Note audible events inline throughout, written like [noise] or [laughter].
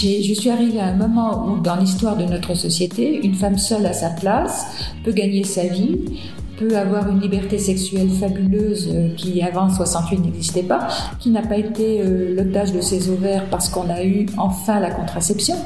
Je suis arrivée à un moment où, dans l'histoire de notre société, une femme seule à sa place peut gagner sa vie, peut avoir une liberté sexuelle fabuleuse euh, qui, avant 68, n'existait pas, qui n'a pas été euh, l'otage de ses ovaires parce qu'on a eu enfin la contraception.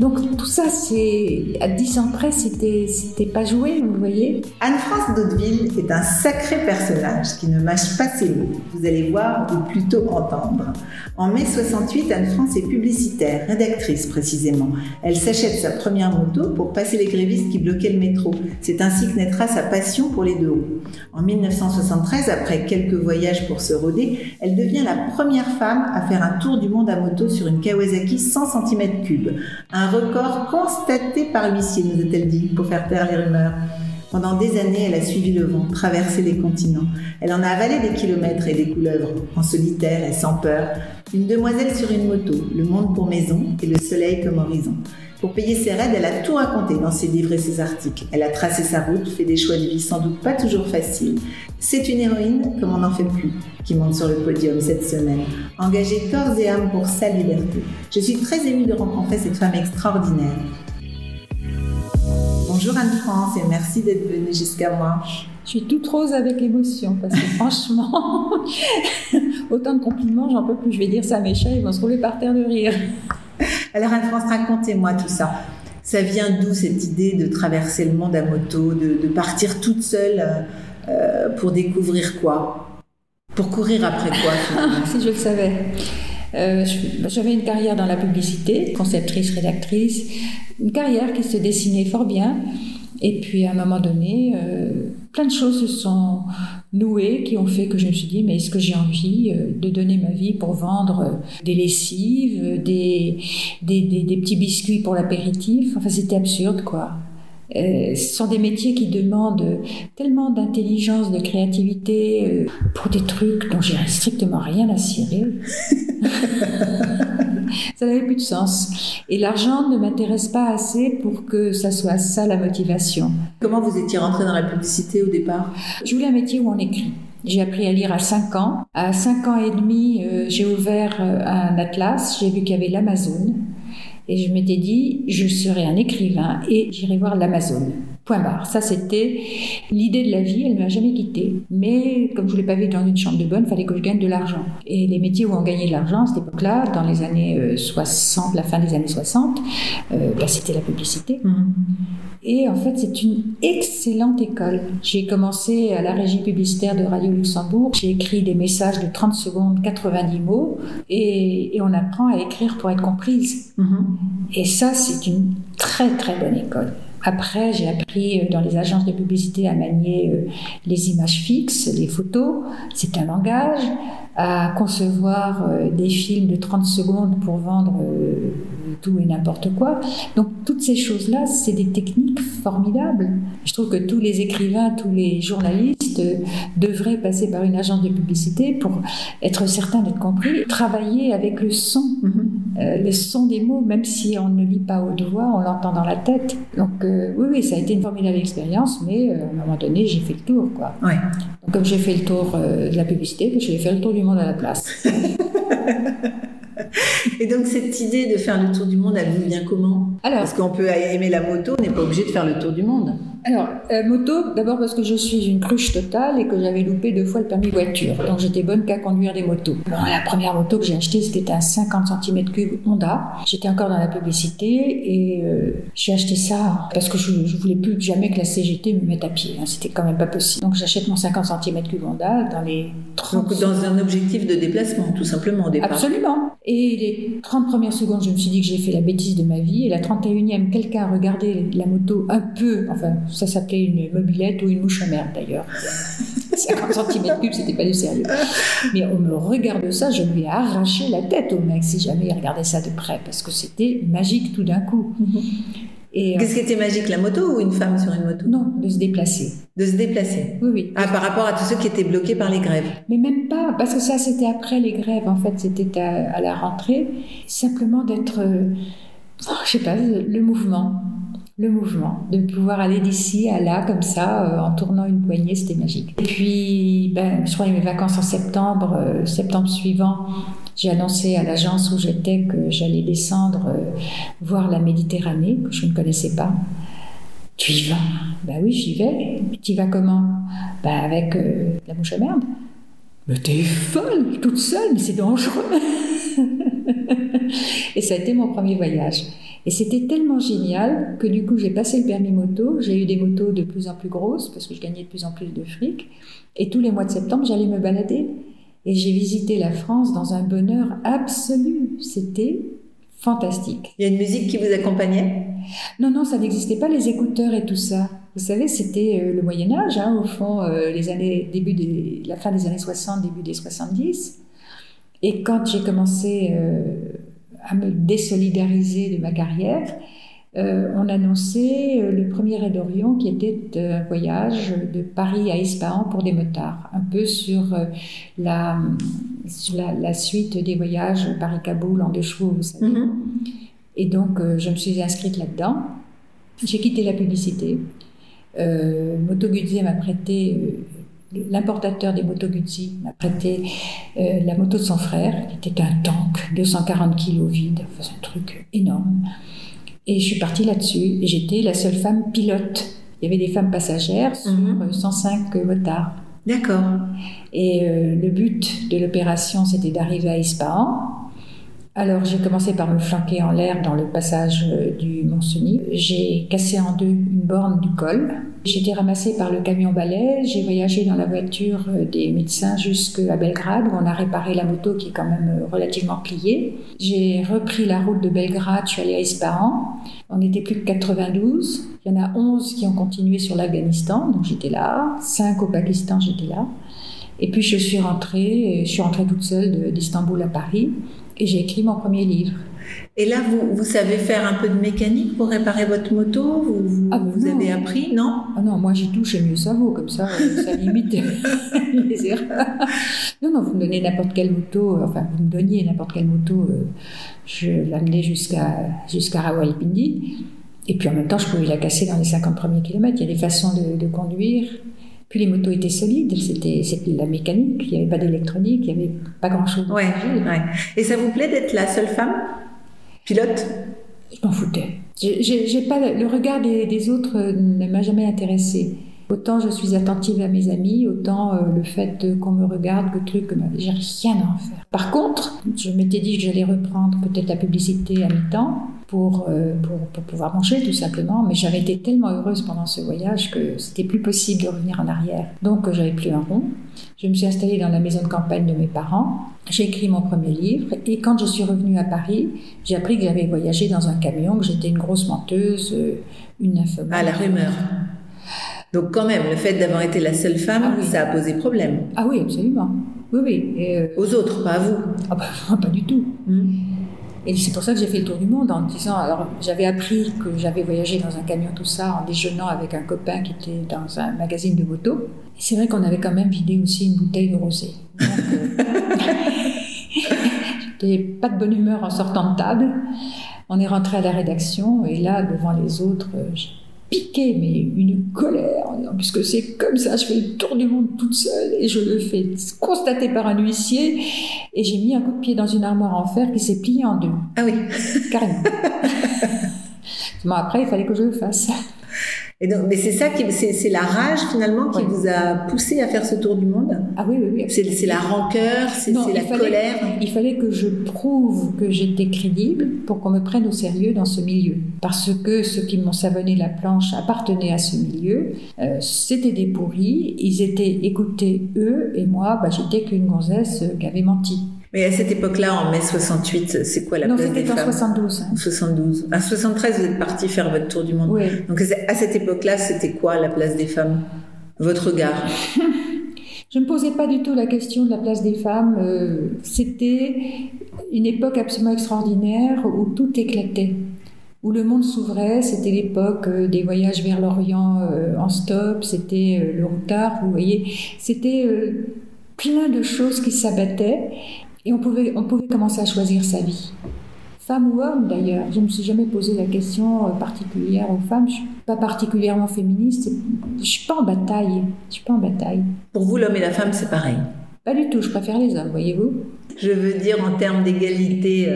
Donc tout ça, c'est à 10 ans près, c'était c'était pas joué, vous voyez. Anne-France d'Hauteville est un sacré personnage qui ne mâche pas ses mots. Vous allez voir ou plutôt entendre. En mai 68, Anne-France est publicitaire, rédactrice précisément. Elle s'achète sa première moto pour passer les grévistes qui bloquaient le métro. C'est ainsi que naîtra sa passion pour les deux roues. En 1973, après quelques voyages pour se roder, elle devient la première femme à faire un tour du monde à moto sur une Kawasaki 100 cm3. Un record constaté par l'huissier, nous a-t-elle dit, pour faire taire les rumeurs. Pendant des années, elle a suivi le vent, traversé les continents. Elle en a avalé des kilomètres et des couleuvres, en solitaire et sans peur. Une demoiselle sur une moto, le monde pour maison et le soleil comme horizon. Pour payer ses raids, elle a tout raconté dans ses livres et ses articles. Elle a tracé sa route, fait des choix de vie sans doute pas toujours faciles. C'est une héroïne comme on n'en fait plus, qui monte sur le podium cette semaine, engagée corps et âme pour sa liberté. Je suis très émue de rencontrer cette femme extraordinaire. Bonjour Anne-France et merci d'être venue jusqu'à moi. Je suis toute rose avec l'émotion parce que [laughs] franchement, [laughs] autant de compliments, j'en peux plus. Je vais dire ça à mes chats, ils vont se rouler par terre de rire. Alors Anne-France, racontez-moi tout ça. Ça vient d'où cette idée de traverser le monde à moto, de, de partir toute seule euh, pour découvrir quoi? Pour courir après quoi [laughs] finalement? Si je le savais. Euh, je- J'avais une carrière dans la publicité, conceptrice, rédactrice, une carrière qui se dessinait fort bien. Et puis à un moment donné, euh, plein de choses se sont nouées qui ont fait que je me suis dit, mais est-ce que j'ai envie euh, de donner ma vie pour vendre euh, des lessives, des, des, des, petits biscuits pour l'apéritif? Enfin, c'était absurde, quoi. Ce sont des métiers qui demandent tellement d'intelligence, de créativité pour des trucs dont j'ai strictement rien à cirer. [laughs] ça n'avait plus de sens. Et l'argent ne m'intéresse pas assez pour que ça soit ça la motivation. Comment vous étiez rentrée dans la publicité au départ? Je voulais un métier où on écrit. J'ai appris à lire à 5 ans. À 5 ans et demi, euh, j'ai ouvert euh, un atlas. J'ai vu qu'il y avait l'Amazon. Et je m'étais dit, je serai un écrivain et j'irai voir l'Amazon. Point barre. Ça, c'était l'idée de la vie. Elle ne m'a jamais quittée. Mais comme je ne voulais pas vivre dans une chambre de bonne, il fallait que je gagne de l'argent. Et les métiers où on gagnait de l'argent à cette époque-là, dans les années euh, 60, la fin des années 60, euh, bah, c'était la publicité. Et en fait, c'est une excellente école. J'ai commencé à la régie publicitaire de Radio Luxembourg. J'ai écrit des messages de 30 secondes, 90 mots. Et, et on apprend à écrire pour être comprise. Et ça, c'est une très très bonne école. Après, j'ai appris euh, dans les agences de publicité à manier euh, les images fixes, les photos. C'est un langage. À concevoir euh, des films de 30 secondes pour vendre euh, tout et n'importe quoi. Donc, toutes ces choses-là, c'est des techniques formidables. Je trouve que tous les écrivains, tous les journalistes euh, devraient passer par une agence de publicité pour être certains d'être compris. Travailler avec le son, euh, le son des mots, même si on ne lit pas au doigt, on l'entend dans la tête. Donc euh, oui, oui, ça a été une formidable expérience, mais euh, à un moment donné, j'ai fait le tour. Quoi. Ouais. Donc, comme j'ai fait le tour de la publicité, je vais faire le tour du monde à la place. [laughs] Et donc cette idée de faire le tour du monde, elle vous vient comment? Alors, Parce qu'on peut aimer la moto, on n'est pas obligé de faire le tour du monde. Alors, euh, moto, d'abord parce que je suis une cruche totale et que j'avais loupé deux fois le permis voiture. Donc j'étais bonne qu'à conduire des motos. Bon, la première moto que j'ai achetée, c'était un 50 cm3 Honda. J'étais encore dans la publicité et euh, j'ai acheté ça parce que je, je voulais plus jamais que la CGT me mette à pied. hein. C'était quand même pas possible. Donc j'achète mon 50 cm3 Honda dans les 30 Donc dans un objectif de déplacement, tout simplement au départ. Absolument. Et les 30 premières secondes, je me suis dit que j'ai fait la bêtise de ma vie. Et la 31e, quelqu'un a regardé la moto un peu, enfin, ça s'appelait une mobilette ou une mouche à merde d'ailleurs. [laughs] 50 cm3, c'était pas du sérieux. Mais on me regarde ça, je lui ai arraché la tête au mec si jamais il regardait ça de près, parce que c'était magique tout d'un coup. [laughs] Euh, Qu'est-ce qui était magique, la moto ou une femme sur une moto? Non, de se déplacer. De se déplacer. Oui, oui. Ah, par rapport à tous ceux qui étaient bloqués par les grèves. Mais même pas, parce que ça c'était après les grèves, en fait, c'était à, à la rentrée. Simplement d'être, euh, je sais pas, le mouvement. Le mouvement, de pouvoir aller d'ici à là comme ça, euh, en tournant une poignée, c'était magique. Et puis, ben, je crois mes vacances en septembre, euh, septembre suivant, j'ai annoncé à l'agence où j'étais que j'allais descendre euh, voir la Méditerranée, que je ne connaissais pas. Tu y vas? Ben oui, j'y vais. Tu y vas comment? Ben avec la mouche à merde. Mais t'es folle, toute seule, mais c'est dangereux. [laughs] et ça a été mon premier voyage. Et c'était tellement génial que du coup j'ai passé le permis moto, j'ai eu des motos de plus en plus grosses parce que je gagnais de plus en plus de fric. Et tous les mois de septembre j'allais me balader. Et j'ai visité la France dans un bonheur absolu. C'était fantastique. Il y a une musique qui vous accompagnait? Non, non, ça n'existait pas les écouteurs et tout ça. Vous savez, c'était euh, le Moyen Âge, hein, au fond, euh, les années, début des, la fin des années 60, début des 70. Et quand j'ai commencé euh, à me désolidariser de ma carrière, euh, on annonçait euh, le premier raid d'Orion qui était un voyage de Paris à Ispahan pour des motards, un peu sur, euh, la, sur la, la suite des voyages Paris-Kaboul en deux chevaux, vous savez. Mhm. Et donc, euh, je me suis inscrite là-dedans. J'ai quitté la publicité. Euh, Moto Guzzi m'a prêté, euh, l'importateur des motos Guzzi m'a prêté euh, la moto de son frère, qui était un tank, 240 kilos vide, enfin, un truc énorme. Et je suis partie là-dessus, et j'étais la seule femme pilote. Il y avait des femmes passagères sur Mhm. euh, 105 motards. D'accord. Et euh, le but de l'opération, c'était d'arriver à Ispahan. Alors j'ai commencé par me flanquer en l'air dans le passage euh, du Mont-Cenis. J'ai cassé en deux une borne du col. J'ai été ramassée par le camion balai. J'ai voyagé dans la voiture euh, des médecins jusqu'à Belgrade où on a réparé la moto qui est quand même euh, relativement pliée. J'ai repris la route de Belgrade, je suis allée à Ispahan. On était plus que 92. Il y en a 11 qui ont continué sur l'Afghanistan, donc j'étais là. 5 au Pakistan, j'étais là. Et puis je suis rentrée, je suis rentrée toute seule d'Istanbul à Paris et j'ai écrit mon premier livre. Et là, vous, vous savez faire un peu de mécanique pour réparer votre moto? Vous, vous, Ah, vous non. avez appris, non? Ah non, moi j'y touche et mieux ça vaut, comme ça, euh, ça [laughs] limite [laughs] les erreurs. Non, non, vous me donnez n'importe quelle moto, euh, enfin vous me donniez n'importe quelle moto, euh, je l'amenais jusqu'à jusqu'à Rawalpindi. Et puis en même temps, je pouvais la casser dans les 50 premiers kilomètres. Il y a des façons de, de conduire. Puis les motos étaient solides, c'était la mécanique, il n'y avait pas d'électronique, il n'y avait pas grand-chose. ouais. Et ça vous plaît d'être la seule femme pilote? Je m'en foutais. J'ai pas le regard des, des autres euh, ne m'a jamais intéressée. Autant je suis attentive à mes amis, autant euh, le fait qu'on me regarde, que truc, j'ai rien à en faire. Par contre, je m'étais dit que j'allais reprendre peut-être la publicité à mi-temps pour, euh, pour, pour pouvoir manger tout simplement, mais j'avais été tellement heureuse pendant ce voyage que c'était plus possible de revenir en arrière. Donc euh, j'avais plus un rond. Je me suis installée dans la maison de campagne de mes parents. J'ai écrit mon premier livre et quand je suis revenue à Paris, j'ai appris que j'avais voyagé dans un camion, que j'étais une grosse menteuse, une nymphomane. Ah, la rumeur. Donc quand même, le fait d'avoir été la seule femme, Ah oui. ça a posé problème. Ah oui, absolument. Oui, oui. Et, euh, Aux autres, pas à vous. ah bah, [laughs] pas du tout. Hmm. Et c'est pour ça que j'ai fait le tour du monde en disant, alors j'avais appris que j'avais voyagé dans un camion, tout ça, en déjeunant avec un copain qui était dans un magazine de moto. Et c'est vrai qu'on avait quand même vidé aussi une bouteille de rosé. Euh, [laughs] j'étais pas de bonne humeur en sortant de table. On est rentré à la rédaction et là, devant les autres, euh, piqué, mais une colère, puisque c'est comme ça, je fais le tour du monde toute seule et je le fais constater par un huissier. Et j'ai mis un coup de pied dans une armoire en fer qui s'est pliée en deux, Ah oui. carrément. [laughs] Bon, après, il fallait que je le fasse. Et donc, mais c'est ça qui, c'est, la rage finalement qui Ouais. vous a poussé à faire ce tour du monde? Ah oui, oui, oui. C'est, la rancœur, c'est, la fallait- colère. Il fallait que je prouve que j'étais crédible pour qu'on me prenne au sérieux dans ce milieu. Parce que ceux qui m'ont savonné la planche appartenaient à ce milieu. Euh, c'était des pourris. Ils étaient écoutés, eux, et moi, bah, j'étais qu'une gonzesse euh, qui avait menti. Mais à cette époque-là, en mai 68, c'est quoi la non, place des c'était en femmes 72. hein. En 72. En 73, vous êtes parti faire votre tour du monde. Oui. Donc à cette époque-là, c'était quoi la place des femmes? Votre regard [laughs] Je ne me posais pas du tout la question de la place des femmes. euh, C'était une époque absolument extraordinaire où tout éclatait. où le monde s'ouvrait. C'était l'époque euh, des voyages vers l'Orient euh, en stop, c'était euh, le routard, vous voyez. C'était plein de choses qui s'abattaient et on pouvait, on pouvait commencer à choisir sa vie. Femme ou homme d'ailleurs, je ne me suis jamais posé la question particulière aux femmes. Je suis pas particulièrement féministe. Je suis pas en bataille. Je suis pas en bataille. Pour vous, l'homme et la femme, c'est pareil? Pas du tout. Je préfère les hommes, voyez-vous. Je veux dire en termes d'égalité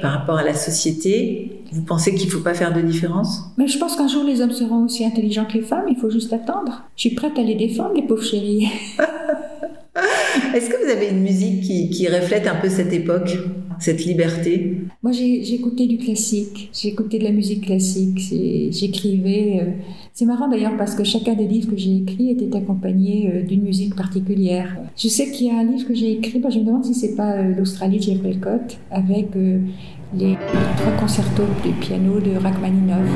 par rapport à la société, vous pensez qu'il ne faut pas faire de différence? Mais je pense qu'un jour les hommes seront aussi intelligents que les femmes, il faut juste attendre. Je suis prête à les défendre, les pauvres chéris. [laughs] [laughs] Est-ce que vous avez une musique qui, reflète un peu cette époque, cette liberté? Moi écouté du classique, écouté de la musique classique, j'écrivais. Euh, c'est marrant d'ailleurs parce que chacun des livres que j'ai écrits était accompagné euh, d'une musique particulière. Je sais qu'il y a un livre que j'ai écrit, je me demande si c'est pas euh, l'Australie de Jeffrey Cott, avec les trois concertos du piano de Rachmaninoff,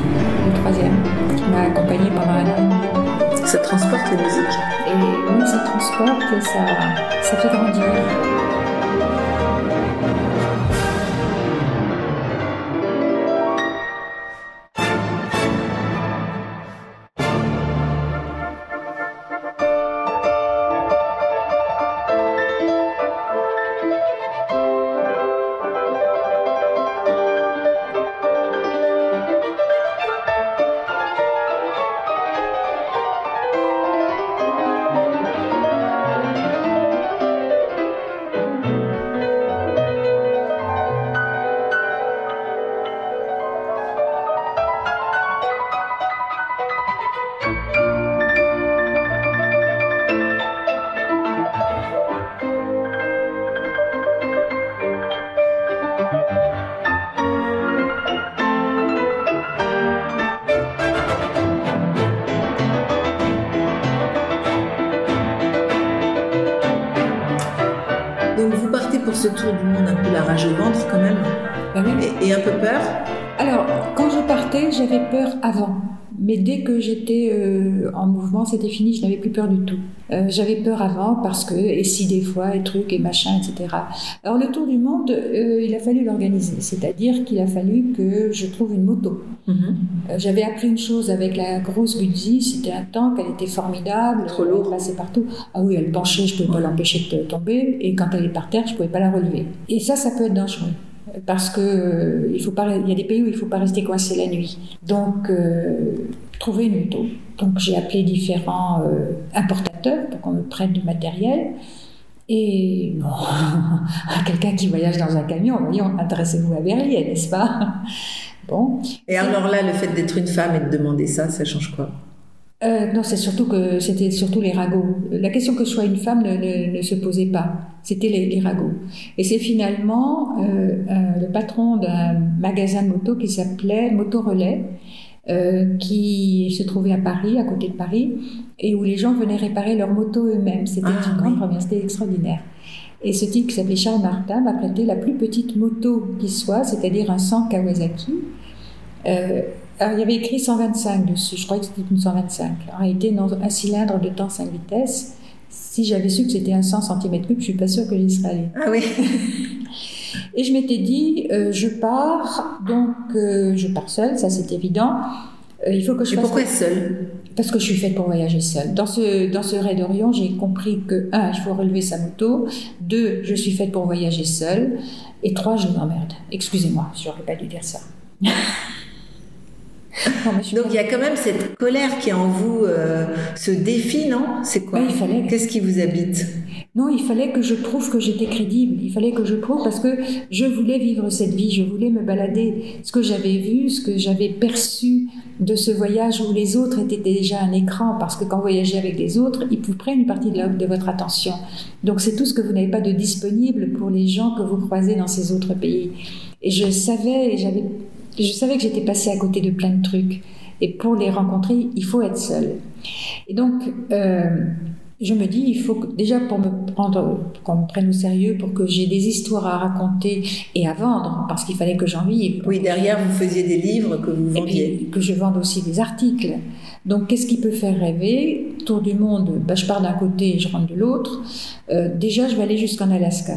le troisième, qui m'a accompagné pendant un. Ça transporte la musique. Et oui, ça transporte et ça, ça fait grandir. Peur avant. Mais dès que j'étais euh, en mouvement, c'était fini, je n'avais plus peur du tout. Euh, j'avais peur avant parce que, et si des fois, et trucs, et machin, etc. Alors le tour du monde, euh, il a fallu l'organiser. C'est-à-dire qu'il a fallu que je trouve une moto. Mhm. J'avais appris une chose avec la grosse Guzzi, c'était un tank, elle était formidable. Trop lourde. Elle passait partout. Ah oui, elle penchait, je ne pouvais pas l'empêcher de tomber. Et quand elle est par terre, je ne pouvais pas la relever. Et ça, ça peut être dangereux parce que euh, il faut pas, il y a des pays où il faut pas rester coincé la nuit. Donc euh, trouver une moto. Donc j'ai appelé différents euh, importateurs pour qu'on me prête du matériel. Et bon, [laughs] quelqu'un qui voyage dans un camion, voyons, intéressez-vous à Berlin, n'est-ce pas? Bon. Et alors là, le fait d'être une femme et de demander ça, ça change quoi? Euh, non, c'est surtout que c'était surtout les ragots. La question que je sois une femme ne, se posait pas. C'était les, ragots. Et c'est finalement euh, euh, le patron d'un magasin de moto qui s'appelait Moto Relais, qui se trouvait à Paris, à côté de Paris, et où les gens venaient réparer leurs motos eux-mêmes. C'était ah, une grande première, c'était extraordinaire. Et ce type qui s'appelait Charles Martin m'a prêté la plus petite moto qui soit, c'est-à-dire un 100 Kawasaki. Alors, il y avait écrit 125 dessus, je crois que c'était une 125. En réalité, dans un cylindre de temps 5 vitesses, si j'avais su que c'était un 100 cm3, je suis pas sûre que j'y serais allée. Ah oui [laughs] Et je m'étais dit, euh, je pars, donc euh, je pars seule, ça c'est évident. Euh, il faut que je Mais pourquoi seule? Parce que je suis faite pour voyager seule. Dans ce, dans ce raid d'Orient, j'ai compris que, un, il faut relever sa moto, deux, je suis faite pour voyager seule, et trois, je m'emmerde. Excusez-moi, j'aurais pas dû dire ça. [laughs] [laughs] Donc il y a quand même cette colère qui est en vous, euh, ce défi, non? C'est quoi? Fallait. Qu'est-ce qui vous habite? Non, il fallait que je prouve que j'étais crédible. Il fallait que je prouve parce que je voulais vivre cette vie, je voulais me balader. Ce que j'avais vu, ce que j'avais perçu de ce voyage où les autres étaient déjà un écran, parce que quand vous voyagez avec les autres, ils vous prennent une partie de, de votre attention. Donc c'est tout ce que vous n'avez pas de disponible pour les gens que vous croisez dans ces autres pays. Et je savais, j'avais je savais que j'étais passée à côté de plein de trucs. Et pour les rencontrer, il faut être seule. Et donc, euh, je me dis, il faut que, déjà pour me prendre, qu'on me prenne au sérieux, pour que j'ai des histoires à raconter et à vendre, parce qu'il fallait que j'en vive. Oui, derrière, vous faisiez des livres que vous vendiez. Et que je vende aussi des articles. Donc, qu'est-ce qui peut faire rêver? Tour du monde, bah, je pars d'un côté et je rentre de l'autre. Euh, déjà, je vais aller jusqu'en Alaska.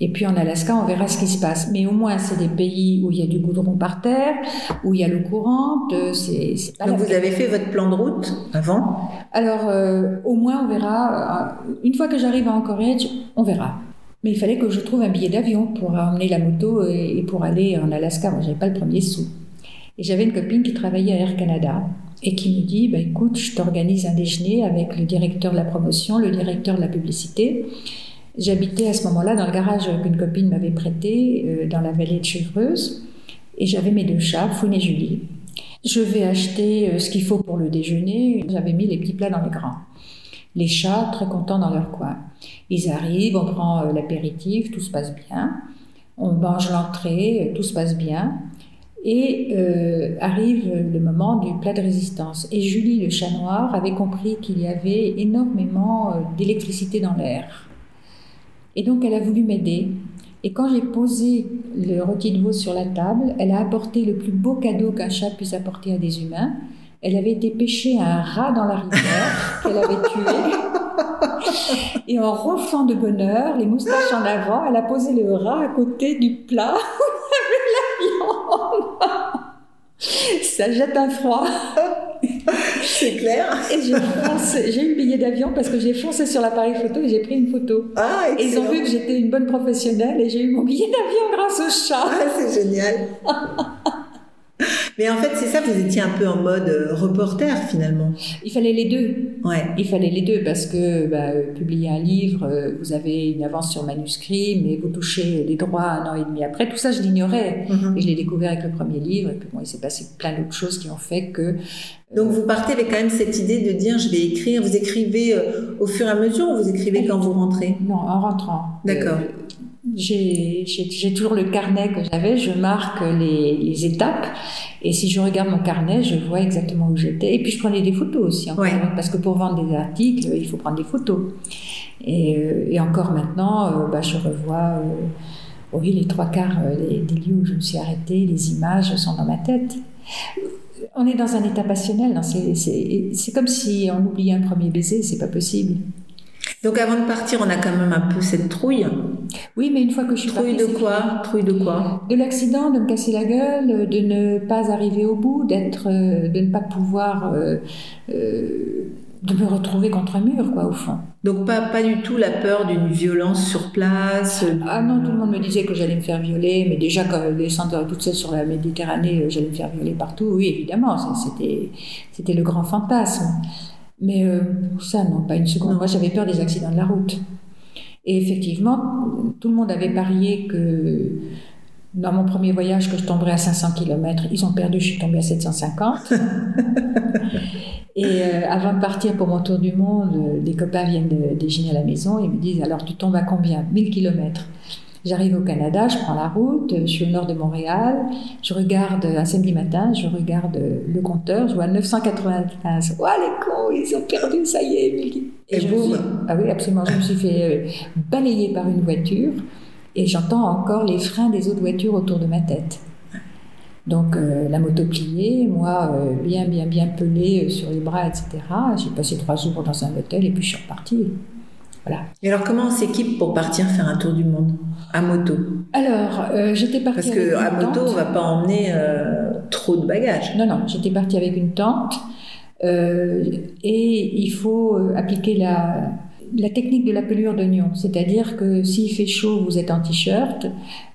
Et puis en Alaska, on verra ce qui se passe. Mais au moins, c'est des pays où il y a du goudron par terre, où il y a l'eau courante. euh, C'est, c'est pas Donc vous avez fait votre plan de route avant? Alors, euh, au moins, on verra. euh, Une fois que j'arrive à Anchorage, on verra. Mais il fallait que je trouve un billet d'avion pour emmener la moto et, et pour aller en Alaska. Moi, j'avais pas le premier sou. Et j'avais une copine qui travaillait à Air Canada et qui me dit bah, écoute, je t'organise un déjeuner avec le directeur de la promotion, le directeur de la publicité. J'habitais à ce moment-là dans le garage qu'une copine m'avait prêté euh, dans la vallée de Chevreuse et j'avais mes deux chats, Foun et Julie. Je vais acheter euh, ce qu'il faut pour le déjeuner. J'avais mis les petits plats dans les grands. Les chats, très contents dans leur coin. Ils arrivent, on prend euh, l'apéritif, tout se passe bien. On mange l'entrée, tout se passe bien. Et arrive le moment du plat de résistance. Et Julie, le chat noir, avait compris qu'il y avait énormément d'électricité dans l'air. Et donc elle a voulu m'aider. Et quand j'ai posé le rôti de veau sur la table, elle a apporté le plus beau cadeau qu'un chat puisse apporter à des humains. Elle avait été pêcher un rat dans la rivière qu'elle avait tué. [laughs] Et en ronflant de bonheur, les moustaches en avant, elle a posé le rat à côté du plat où il y avait la viande. Ça jette un froid. [laughs] C'est clair. Et j'ai eu le billet d'avion parce que j'ai foncé sur l'appareil photo et j'ai pris une photo. Ah, Et ils ont vu que j'étais une bonne professionnelle et j'ai eu mon billet d'avion grâce au chat. Ah, c'est génial. [laughs] [laughs] Mais en fait, c'est ça, vous étiez un peu en mode euh, reporter finalement. Il fallait les deux. Ouais. Il fallait les deux parce que bah, euh, publier un livre, euh, vous avez une avance sur manuscrit, mais vous touchez les droits un an et demi après. Tout ça, je l'ignorais. Mhm. Et je l'ai découvert avec le premier livre. Et puis bon, il s'est passé plein d'autres choses qui ont fait que. Donc vous partez avec quand même cette idée de dire je vais écrire. Vous écrivez au fur et à mesure ou vous écrivez quand vous rentrez? Non, en rentrant. D'accord. Euh, j'ai toujours le carnet que j'avais, je marque les, les étapes et si je regarde mon carnet, je vois exactement où j'étais. Et puis je prenais des photos aussi, encore, Ouais. parce que pour vendre des articles, il faut prendre des photos. Et, euh, et encore maintenant, euh, bah, je revois euh, oui, les trois quarts des, des lieux où je me suis arrêtée, les images sont dans ma tête. On est dans un état passionnel, c'est comme si on oubliait un premier baiser, c'est pas possible. Donc avant de partir, on a quand même un peu cette trouille. Oui, mais une fois que je suis Trouille de quoi Trouille de quoi De l'accident, de me casser la gueule, de ne pas arriver au bout, d'être, euh, de ne pas pouvoir, euh, euh, de me retrouver contre un mur, quoi, au fond. Donc pas, pas du tout la peur d'une violence sur place. Ah non, tout le monde me disait que j'allais me faire violer, mais déjà quand descendre toute seule sur la Méditerranée, j'allais me faire violer partout. Oui, évidemment, c'était, c'était le grand fantasme. Mais euh, ça, non, pas une seconde. Moi, j'avais peur des accidents de la route. Et effectivement, tout le monde avait parié que dans mon premier voyage, que je tomberais à 500 km. Ils ont perdu, je suis tombée à 750. [laughs] Et euh, avant de partir pour mon tour du monde, euh, des copains viennent déjeuner à la maison et me disent Alors, tu tombes à combien? 1000 km. J'arrive au Canada, je prends la route, je suis au nord de Montréal, je regarde un samedi matin, je regarde le compteur, je vois 995. Oh les cons, ils ont perdu, ça y est. ki- Et je me boum. suis- Ah oui, absolument. Je me suis fait euh, balayer par une voiture et j'entends encore les freins des autres voitures autour de ma tête. Donc euh, la moto pliée, moi euh, bien bien bien pelée euh, sur les bras, etc. J'ai passé trois jours dans un hôtel et puis je suis repartie. Voilà. Et alors comment on s'équipe pour partir faire un tour du monde? À moto Alors euh, j'étais partie Parce avec que à moto, tante. on va pas emmener euh, trop de bagages. Non, non, j'étais partie avec une tante euh, et il faut appliquer la, la technique de la pelure d'oignon. C'est-à-dire que s'il fait chaud, vous êtes en t-shirt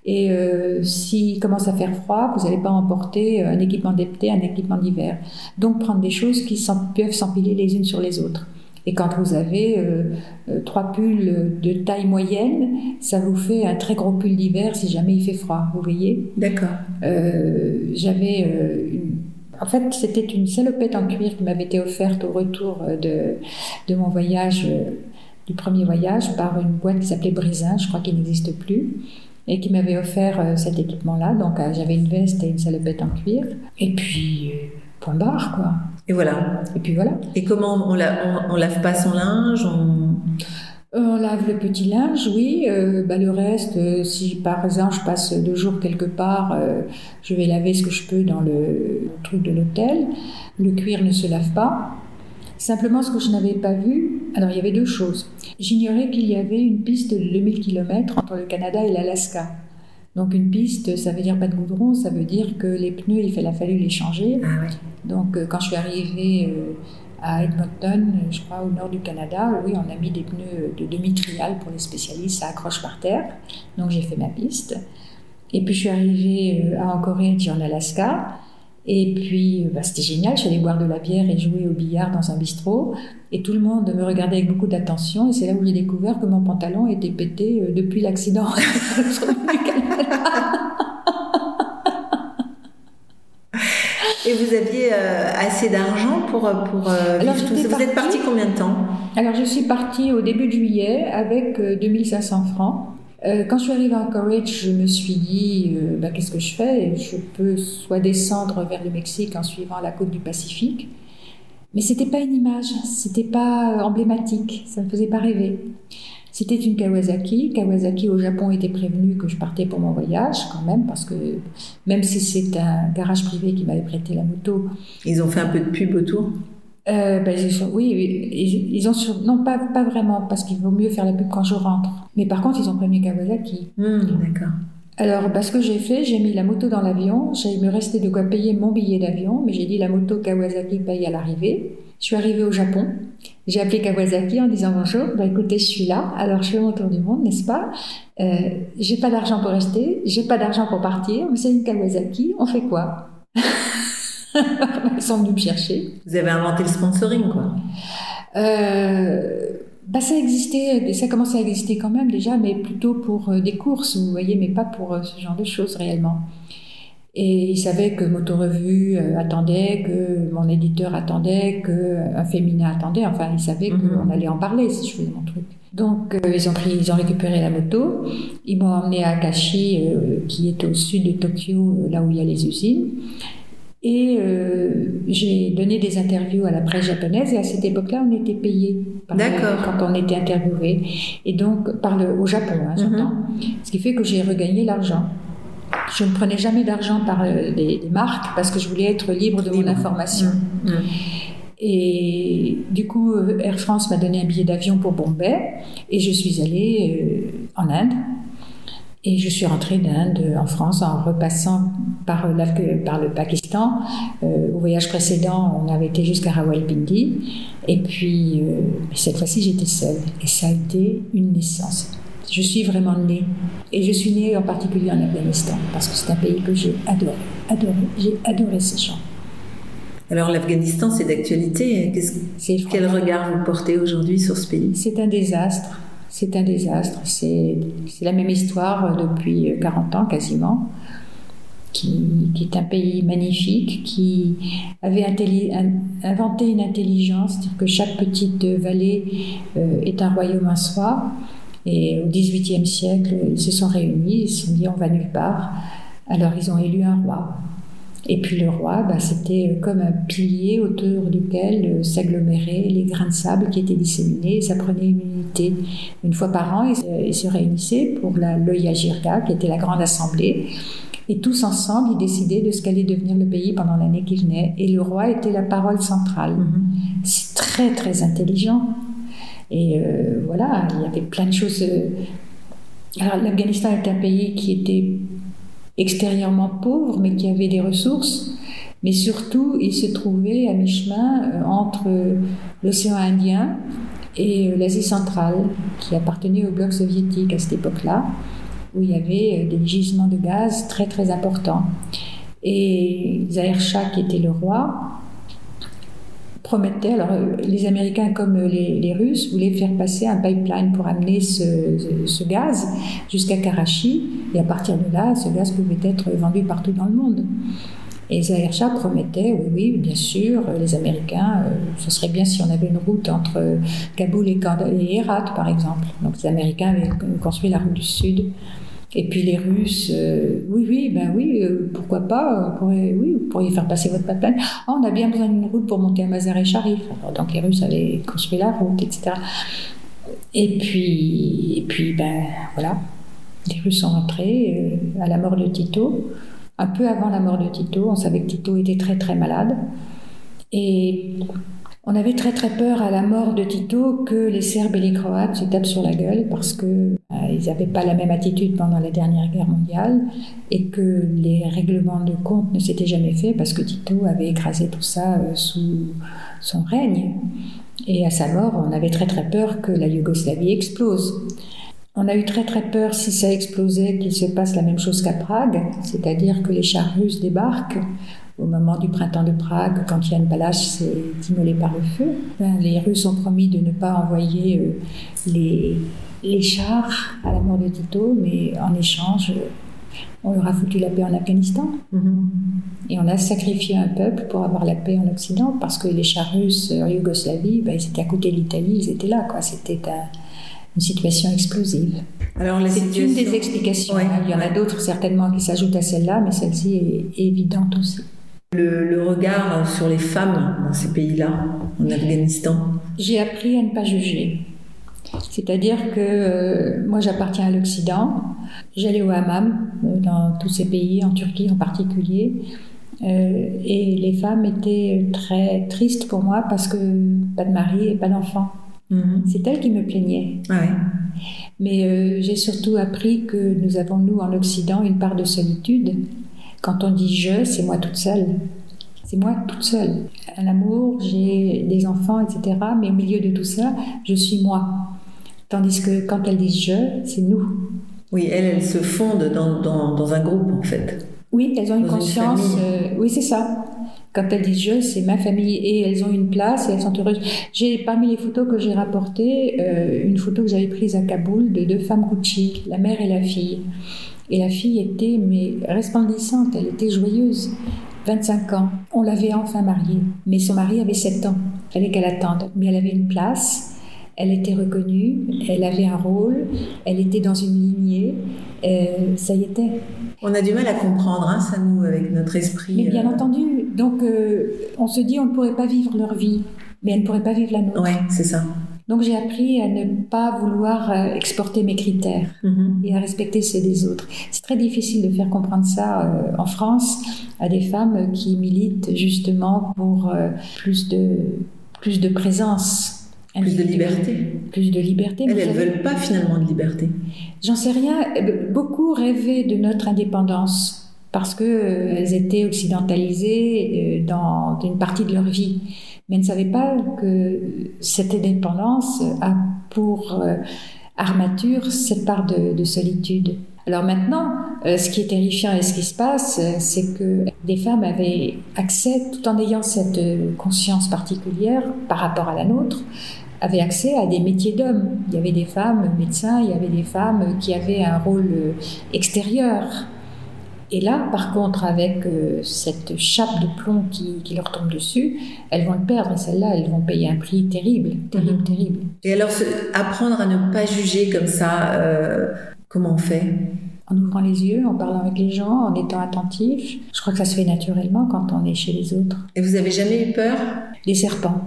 et euh, s'il commence à faire froid, vous n'allez pas emporter un équipement d'été, un équipement d'hiver. Donc prendre des choses qui peuvent s'empiler les unes sur les autres. Et quand vous avez euh, euh, trois pulls de taille moyenne, ça vous fait un très gros pull d'hiver si jamais il fait froid, vous voyez D'accord. euh, j'avais euh, une... En fait, c'était une salopette en cuir qui m'avait été offerte au retour de, de mon voyage, du premier voyage, par une boîte qui s'appelait Brisin, je crois qu'il n'existe plus, et qui m'avait offert cet équipement-là. Donc, j'avais une veste et une salopette en cuir. Et puis, point barre, quoi. Et voilà. Et puis voilà. Et comment on, la, on, on lave pas son linge on... On lave le petit linge, oui. Euh, bah, le reste, euh, si par exemple je passe deux jours quelque part, euh, je vais laver ce que je peux dans le truc de l'hôtel. Le cuir ne se lave pas. Simplement, ce que je n'avais pas vu, alors il y avait deux choses. J'ignorais qu'il y avait une piste de 2000 km entre le Canada et l'Alaska. Donc une piste, ça veut dire pas de goudron, ça veut dire que les pneus, il a fallu les changer. Ah ouais. Donc euh, quand je suis arrivée euh, à Edmonton, je crois au nord du Canada, oui, on a mis des pneus de demi-trial pour les spécialistes, ça accroche par terre. Donc j'ai fait ma piste. Et puis je suis arrivée euh, à Anchorage en Alaska. Et puis, bah, c'était génial. Je suis allée boire de la bière et jouer au billard dans un bistrot. Et tout le monde me regardait avec beaucoup d'attention. Et c'est là où j'ai découvert que mon pantalon était pété euh, depuis l'accident. [laughs] Et vous aviez euh, assez d'argent pour, euh, pour euh, Alors, tout ça. Vous êtes partie- parti combien de temps? Alors, je suis partie au début de juillet avec euh, 2500 francs. Euh, quand je suis arrivée à Anchorage, je me suis dit, bah, qu'est-ce que je fais? Je peux soit descendre vers le Mexique en suivant la côte du Pacifique, mais c'était pas une image, c'était pas emblématique, ça me faisait pas rêver. C'était une Kawasaki. Kawasaki au Japon était prévenu que je partais pour mon voyage quand même, parce que même si c'est un garage privé qui m'avait prêté la moto, Ils ont fait un peu de pub autour? Euh, ben, oui, ils, ils ont sur- non pas, pas vraiment parce qu'il vaut mieux faire la pub quand je rentre. Mais par contre, ils ont prévenu Kawasaki. Hmm, D'accord. Alors, bah, ce que j'ai fait, j'ai mis la moto dans l'avion. Il me restait de quoi payer mon billet d'avion, mais j'ai dit la moto Kawasaki paye à l'arrivée. Je suis arrivée au Japon. J'ai appelé Kawasaki en disant bonjour. Bah, écoutez, je suis là. Alors, je fais mon tour du monde, n'est-ce pas euh, J'ai pas d'argent pour rester. J'ai pas d'argent pour partir. C'est une Kawasaki. On fait quoi [laughs] Ils sont venus me chercher. Vous avez inventé le sponsoring, quoi. Euh, bah ça existait, ça commençait à exister quand même déjà, mais plutôt pour euh, des courses, vous voyez, mais pas pour euh, ce genre de choses réellement. Et ils savaient que Motorevue euh, attendait, que mon éditeur attendait, que un féminin attendait. Enfin, ils savaient Mhm. qu'on allait en parler si je faisais mon truc. Donc, euh, ils ont pris, ils ont récupéré la moto. Ils m'ont emmené à Akashi, euh, qui est au sud de Tokyo, euh, là où il y a les usines. Et euh, j'ai donné des interviews à la presse japonaise et à cette époque-là, on était payé quand on était interviewé. Et donc, par le, au Japon, hein, j'entends. Ce qui fait que j'ai regagné l'argent. Je ne prenais jamais d'argent par euh, des, des marques parce que je voulais être libre de mon information. Hmm. Et du coup, euh, Air France m'a donné un billet d'avion pour Bombay et je suis allée euh, en Inde. Et je suis rentrée d'Inde en France en repassant par, euh, le Pakistan. Euh, au voyage précédent, on avait été jusqu'à Rawalpindi. Et puis, euh, cette fois-ci, j'étais seule. Et ça a été une naissance. Je suis vraiment née. Et je suis née en particulier en Afghanistan, parce que c'est un pays que j'ai adoré. Adoré. J'ai adoré ces gens. Alors, l'Afghanistan, c'est d'actualité. Quel regard vous portez aujourd'hui sur ce pays? C'est un désastre. C'est un désastre. C'est la même histoire depuis 40 ans quasiment, qui, qui est un pays magnifique, qui avait inventé une intelligence, c'est-à-dire que chaque petite vallée euh, est un royaume en soi. Et au XVIIIe siècle, ils se sont réunis, ils se sont dit on va nulle part. Alors ils ont élu un roi. Et puis le roi, bah, c'était comme un pilier autour duquel euh, s'aggloméraient les grains de sable qui étaient disséminés. Et ça prenait une unité. Une fois par an, ils, se- réunissaient pour la Loya qui était la grande assemblée. Et tous ensemble, ils décidaient de ce qu'allait devenir le pays pendant l'année qui venait. Et le roi était la parole centrale. C'est très, très intelligent. Et euh, voilà, il y avait plein de choses. euh. Alors, l'Afghanistan est un pays qui était extérieurement pauvre, mais qui avait des ressources. Mais surtout, il se trouvait à mi-chemin euh, entre l'océan Indien et l'Asie centrale, qui appartenait au bloc soviétique à cette époque-là, où il y avait des gisements de gaz très très importants. Et Zahir Shah, qui était le roi, promettait, alors euh, les Américains comme euh, les, Russes voulaient faire passer un pipeline pour amener ce, gaz jusqu'à Karachi, et à partir de là, ce gaz pouvait être vendu partout dans le monde. Et Zahir Shah promettait, oui, oui, bien sûr, euh, les Américains, ce serait bien si on avait une route entre Kaboul et Herat, par exemple. Donc les Américains avaient construit la route du Sud. Et puis les Russes, euh, oui, oui, ben oui, euh, pourquoi pas, oui, vous pourriez faire passer votre pipeline. Ah, on a bien besoin d'une route pour monter à Mazar-e-Sharif. Donc les Russes avaient construit la route, etc. Et puis, et puis ben voilà, les Russes sont rentrés euh, à la mort de Tito. Un peu avant la mort de Tito, on savait que Tito était très très malade. Et On avait très très peur à la mort de Tito que les Serbes et les Croates se tapent sur la gueule parce que euh, ils n'avaient pas la même attitude pendant la dernière guerre mondiale et que les règlements de compte ne s'étaient jamais faits parce que Tito avait écrasé tout ça euh, sous son règne. Et à sa mort, on avait très très peur que la Yougoslavie explose. On a eu très très peur si ça explosait qu'il se passe la même chose qu'à Prague, c'est-à-dire que les chars russes débarquent au moment du printemps de Prague, quand Yann Palach s'est immolé par le feu. Ben, les Russes ont promis de ne pas envoyer euh, les, les chars à la mort de Tito, mais en échange, on leur a foutu la paix en Afghanistan. Et on a sacrifié un peuple pour avoir la paix en Occident, parce que les chars russes en Yougoslavie, ben, ils étaient à côté de l'Italie, ils étaient là. quoi. C'était un- une situation explosive. Alors, C'est une des explications. Ouais, hein. Il y en a d'autres certainement qui s'ajoutent à celle-là, mais celle-ci est évidente aussi. Le, le regard sur les femmes dans ces pays-là, en Afghanistan. J'ai appris à ne pas juger. C'est-à-dire que euh, moi j'appartiens à l'Occident, j'allais au hammam euh, dans tous ces pays, en Turquie en particulier, euh, et les femmes étaient très tristes pour moi parce que pas de mari et pas d'enfant. C'est elles qui me plaignaient. Ouais. Mais j'ai surtout appris que nous avons, nous, en Occident, une part de solitude. Quand on dit je, c'est moi toute seule. C'est moi toute seule. Un amour, j'ai des enfants, etc. Mais au milieu de tout ça, je suis moi. Tandis que quand elles disent je, c'est nous. Oui, elles, elles se fondent dans, dans, dans un groupe, en fait. Oui, elles ont une Dans conscience. euh, oui, c'est ça. Quand elles disent je, c'est ma famille et elles ont une place et elles sont heureuses. J'ai parmi les photos que j'ai rapportées euh, une photo que j'avais prise à Kaboul de deux femmes Gucci, la mère et la fille. Et la fille était mais resplendissante, elle était joyeuse. 25 ans, on l'avait enfin mariée, mais son mari avait 7 ans. Fallait qu'elle attende, mais elle avait une place. Elle était reconnue, elle avait un rôle, elle était dans une lignée, euh, ça y était. On a du mal à comprendre, hein, ça, nous, avec notre esprit. Mais bien euh, entendu, donc euh, on se dit on ne pourrait pas vivre leur vie, mais elles ne pourraient pas vivre la nôtre. Ouais, c'est ça. Donc j'ai appris à ne pas vouloir euh, exporter mes critères Mhm. et à respecter ceux des autres. C'est très difficile de faire comprendre ça euh, en France à des femmes qui militent justement pour euh, plus de plus de présence. Plus de liberté. Plus de liberté. Elles, mais elles vous savez, veulent pas finalement de liberté. J'en sais rien. Euh, Beaucoup rêvaient de notre indépendance parce que euh, étaient occidentalisées dans une partie de leur vie, mais ne savaient pas que cette indépendance a pour euh, armature cette part de, de solitude. Alors maintenant, euh, ce qui est terrifiant et ce qui se passe, euh, c'est que des femmes avaient accès, tout en ayant cette conscience particulière par rapport à la nôtre, avaient accès à des métiers d'hommes. Il y avait des femmes médecins, il y avait des femmes qui avaient un rôle extérieur. Et là, par contre, avec euh, cette chape de plomb qui, qui leur tombe dessus, elles vont le perdre. Et celles-là, elles vont payer un prix terrible, terrible, Mhm. terrible. Et alors, apprendre à ne pas juger comme ça, euh, comment on fait? En ouvrant les yeux, en parlant avec les gens, en étant attentif. Je crois que ça se fait naturellement quand on est chez les autres. Et vous avez jamais eu peur? Les serpents.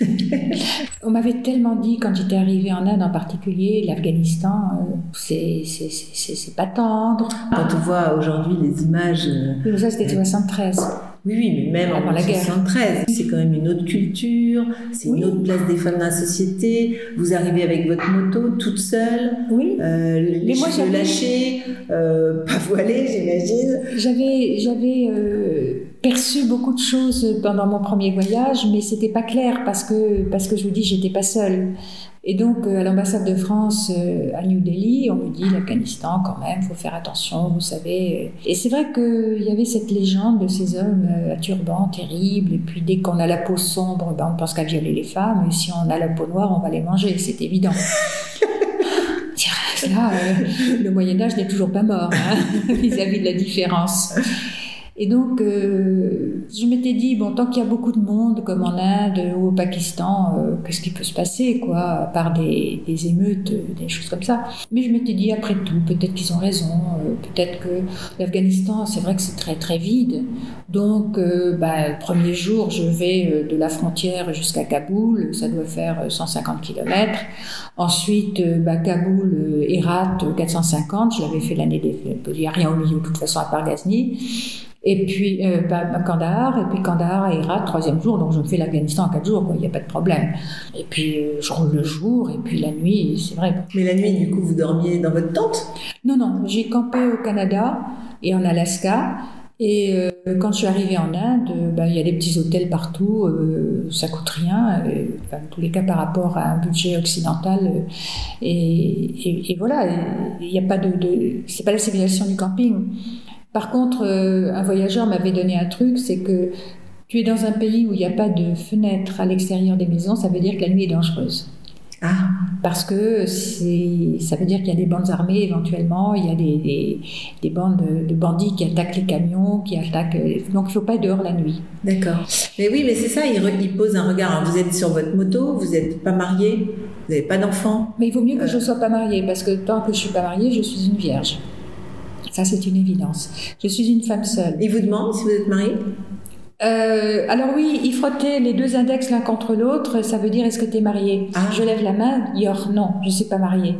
[laughs] On m'avait tellement dit quand j'étais arrivée en Inde en particulier, l'Afghanistan, euh, c'est pas tendre. Quand on voit aujourd'hui les images, euh, Oui, ça c'était 73. oui, oui, mais même Avant en la guerre. 1973, c'est quand même une autre culture, c'est Oui. une autre place des femmes dans la société. Vous arrivez avec votre moto toute seule, Oui, euh, les moi, cheveux lâchés, euh, [laughs] pas voilés, j'imagine. j'avais j'avais euh, perçu beaucoup de choses pendant mon premier voyage, mais c'était pas clair parce que parce que je vous dis j'étais pas seule. Et donc euh, à l'ambassade de France euh, à New Delhi, on me dit l'Afghanistan quand même, faut faire attention, vous savez. Et c'est vrai qu'il y avait cette légende de ces hommes euh, à turban terribles, et puis dès qu'on a la peau sombre, ben, on pense qu'à violer les femmes, et si on a la peau noire, on va les manger, c'est évident. [laughs] Là, euh, le Moyen Âge n'est toujours pas mort hein, [laughs] vis-à-vis de la différence. Et donc, euh, je m'étais dit, bon, tant qu'il y a beaucoup de monde, comme en Inde ou au Pakistan, euh, qu'est-ce qui peut se passer, quoi, à part des, des émeutes, euh, des choses comme ça. Mais je m'étais dit, après tout, peut-être qu'ils ont raison, euh, peut-être que l'Afghanistan, c'est vrai que c'est très, très vide. Donc, euh, bah, le premier jour, je vais euh, de la frontière jusqu'à Kaboul, ça doit faire euh, 150 km. Ensuite, euh, bah, Kaboul, euh, Herat, euh, 450, je l'avais fait l'année des... Il n'y a rien au milieu, de toute façon, à part Ghazni. Et puis euh, bah, bah, Kandahar, et puis Kandahar à Herat, troisième jour, donc je me fais l'Afghanistan en quatre jours, il n'y a pas de problème. Et puis euh, je roule le jour, et puis la nuit, c'est vrai. Mais la nuit, du coup, vous dormiez dans votre tente? Non, non, j'ai campé au Canada et en Alaska. Et euh, quand je suis arrivée en Inde, euh, bah, il y a des petits hôtels partout, euh, ça coûte rien, enfin, en tous les cas par rapport à un budget occidental. euh, et, voilà, il n'y a pas de, c'est pas la civilisation du camping. Par contre, euh, un voyageur m'avait donné un truc, c'est que tu es dans un pays où il n'y a pas de fenêtre à l'extérieur des maisons, ça veut dire que la nuit est dangereuse. Ah, Parce que ça veut dire qu'il y a des bandes armées éventuellement, il y a des, des, des bandes de, de bandits qui attaquent les camions, qui attaquent. Donc il ne faut pas être dehors la nuit. d'accord. Mais oui, mais c'est ça, il, pose un regard. Vous êtes sur votre moto, vous n'êtes pas marié, vous n'avez pas d'enfant. Mais il vaut mieux que je Euh. ne sois pas mariée, parce que tant que je ne suis pas mariée, je suis une vierge. Ça, c'est une évidence. Je suis une femme seule. Il vous demande si vous êtes marié Euh, alors oui, il frottait les deux index l'un contre l'autre, ça veut dire est-ce que tu es mariée Ah. Je lève la main, yor, non, je ne suis pas mariée.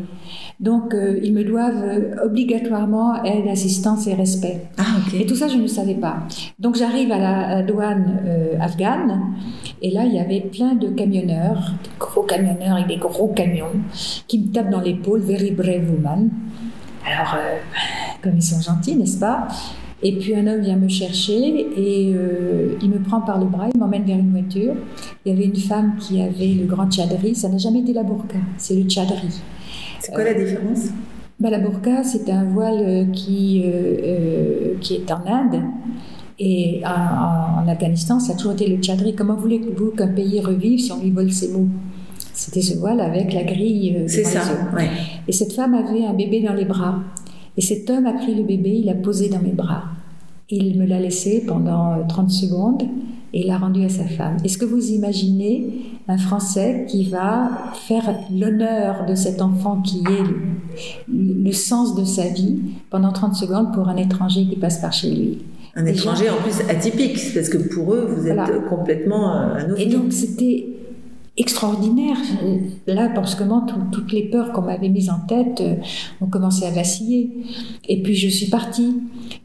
Donc euh, ils me doivent euh, obligatoirement aide, assistance et respect. Ah, Et tout ça, je ne savais pas. Donc j'arrive à la douane euh, afghane, et là, il y avait plein de camionneurs, de gros camionneurs avec des gros camions, qui me tapent dans l'épaule, very brave woman. Alors, comme ils sont gentils, n'est-ce pas? Et puis un homme vient me chercher et euh, il me prend par le bras, il m'emmène vers une voiture. Il y avait une femme qui avait le grand tchadri, ça n'a jamais été la burqa, c'est le tchadri. C'est quoi la différence? Bah, la burqa, c'est un voile euh, qui, euh, euh, qui est en Inde. Et en, Afghanistan, ça a toujours été le tchadri. Comment voulez-vous qu'un pays revive si on lui vole ses mots? C'était ce voile avec la grille. euh, C'est ça, ouais. Et cette femme avait un bébé dans les bras. Et cet homme a pris le bébé, il l'a posé dans mes bras. Il me l'a laissé pendant euh, 30 secondes et il l'a rendu à sa femme. Est-ce que vous imaginez un Français qui va faire l'honneur de cet enfant qui est le, le sens de sa vie pendant 30 secondes pour un étranger qui passe par chez lui? Un étranger en plus atypique, parce que pour eux, vous êtes Voilà. complètement euh, un Et ovni. donc c'était extraordinaire. Là, brusquement, tout- toutes les peurs qu'on m'avait mises en tête euh, ont commencé à vaciller. Et puis je suis partie.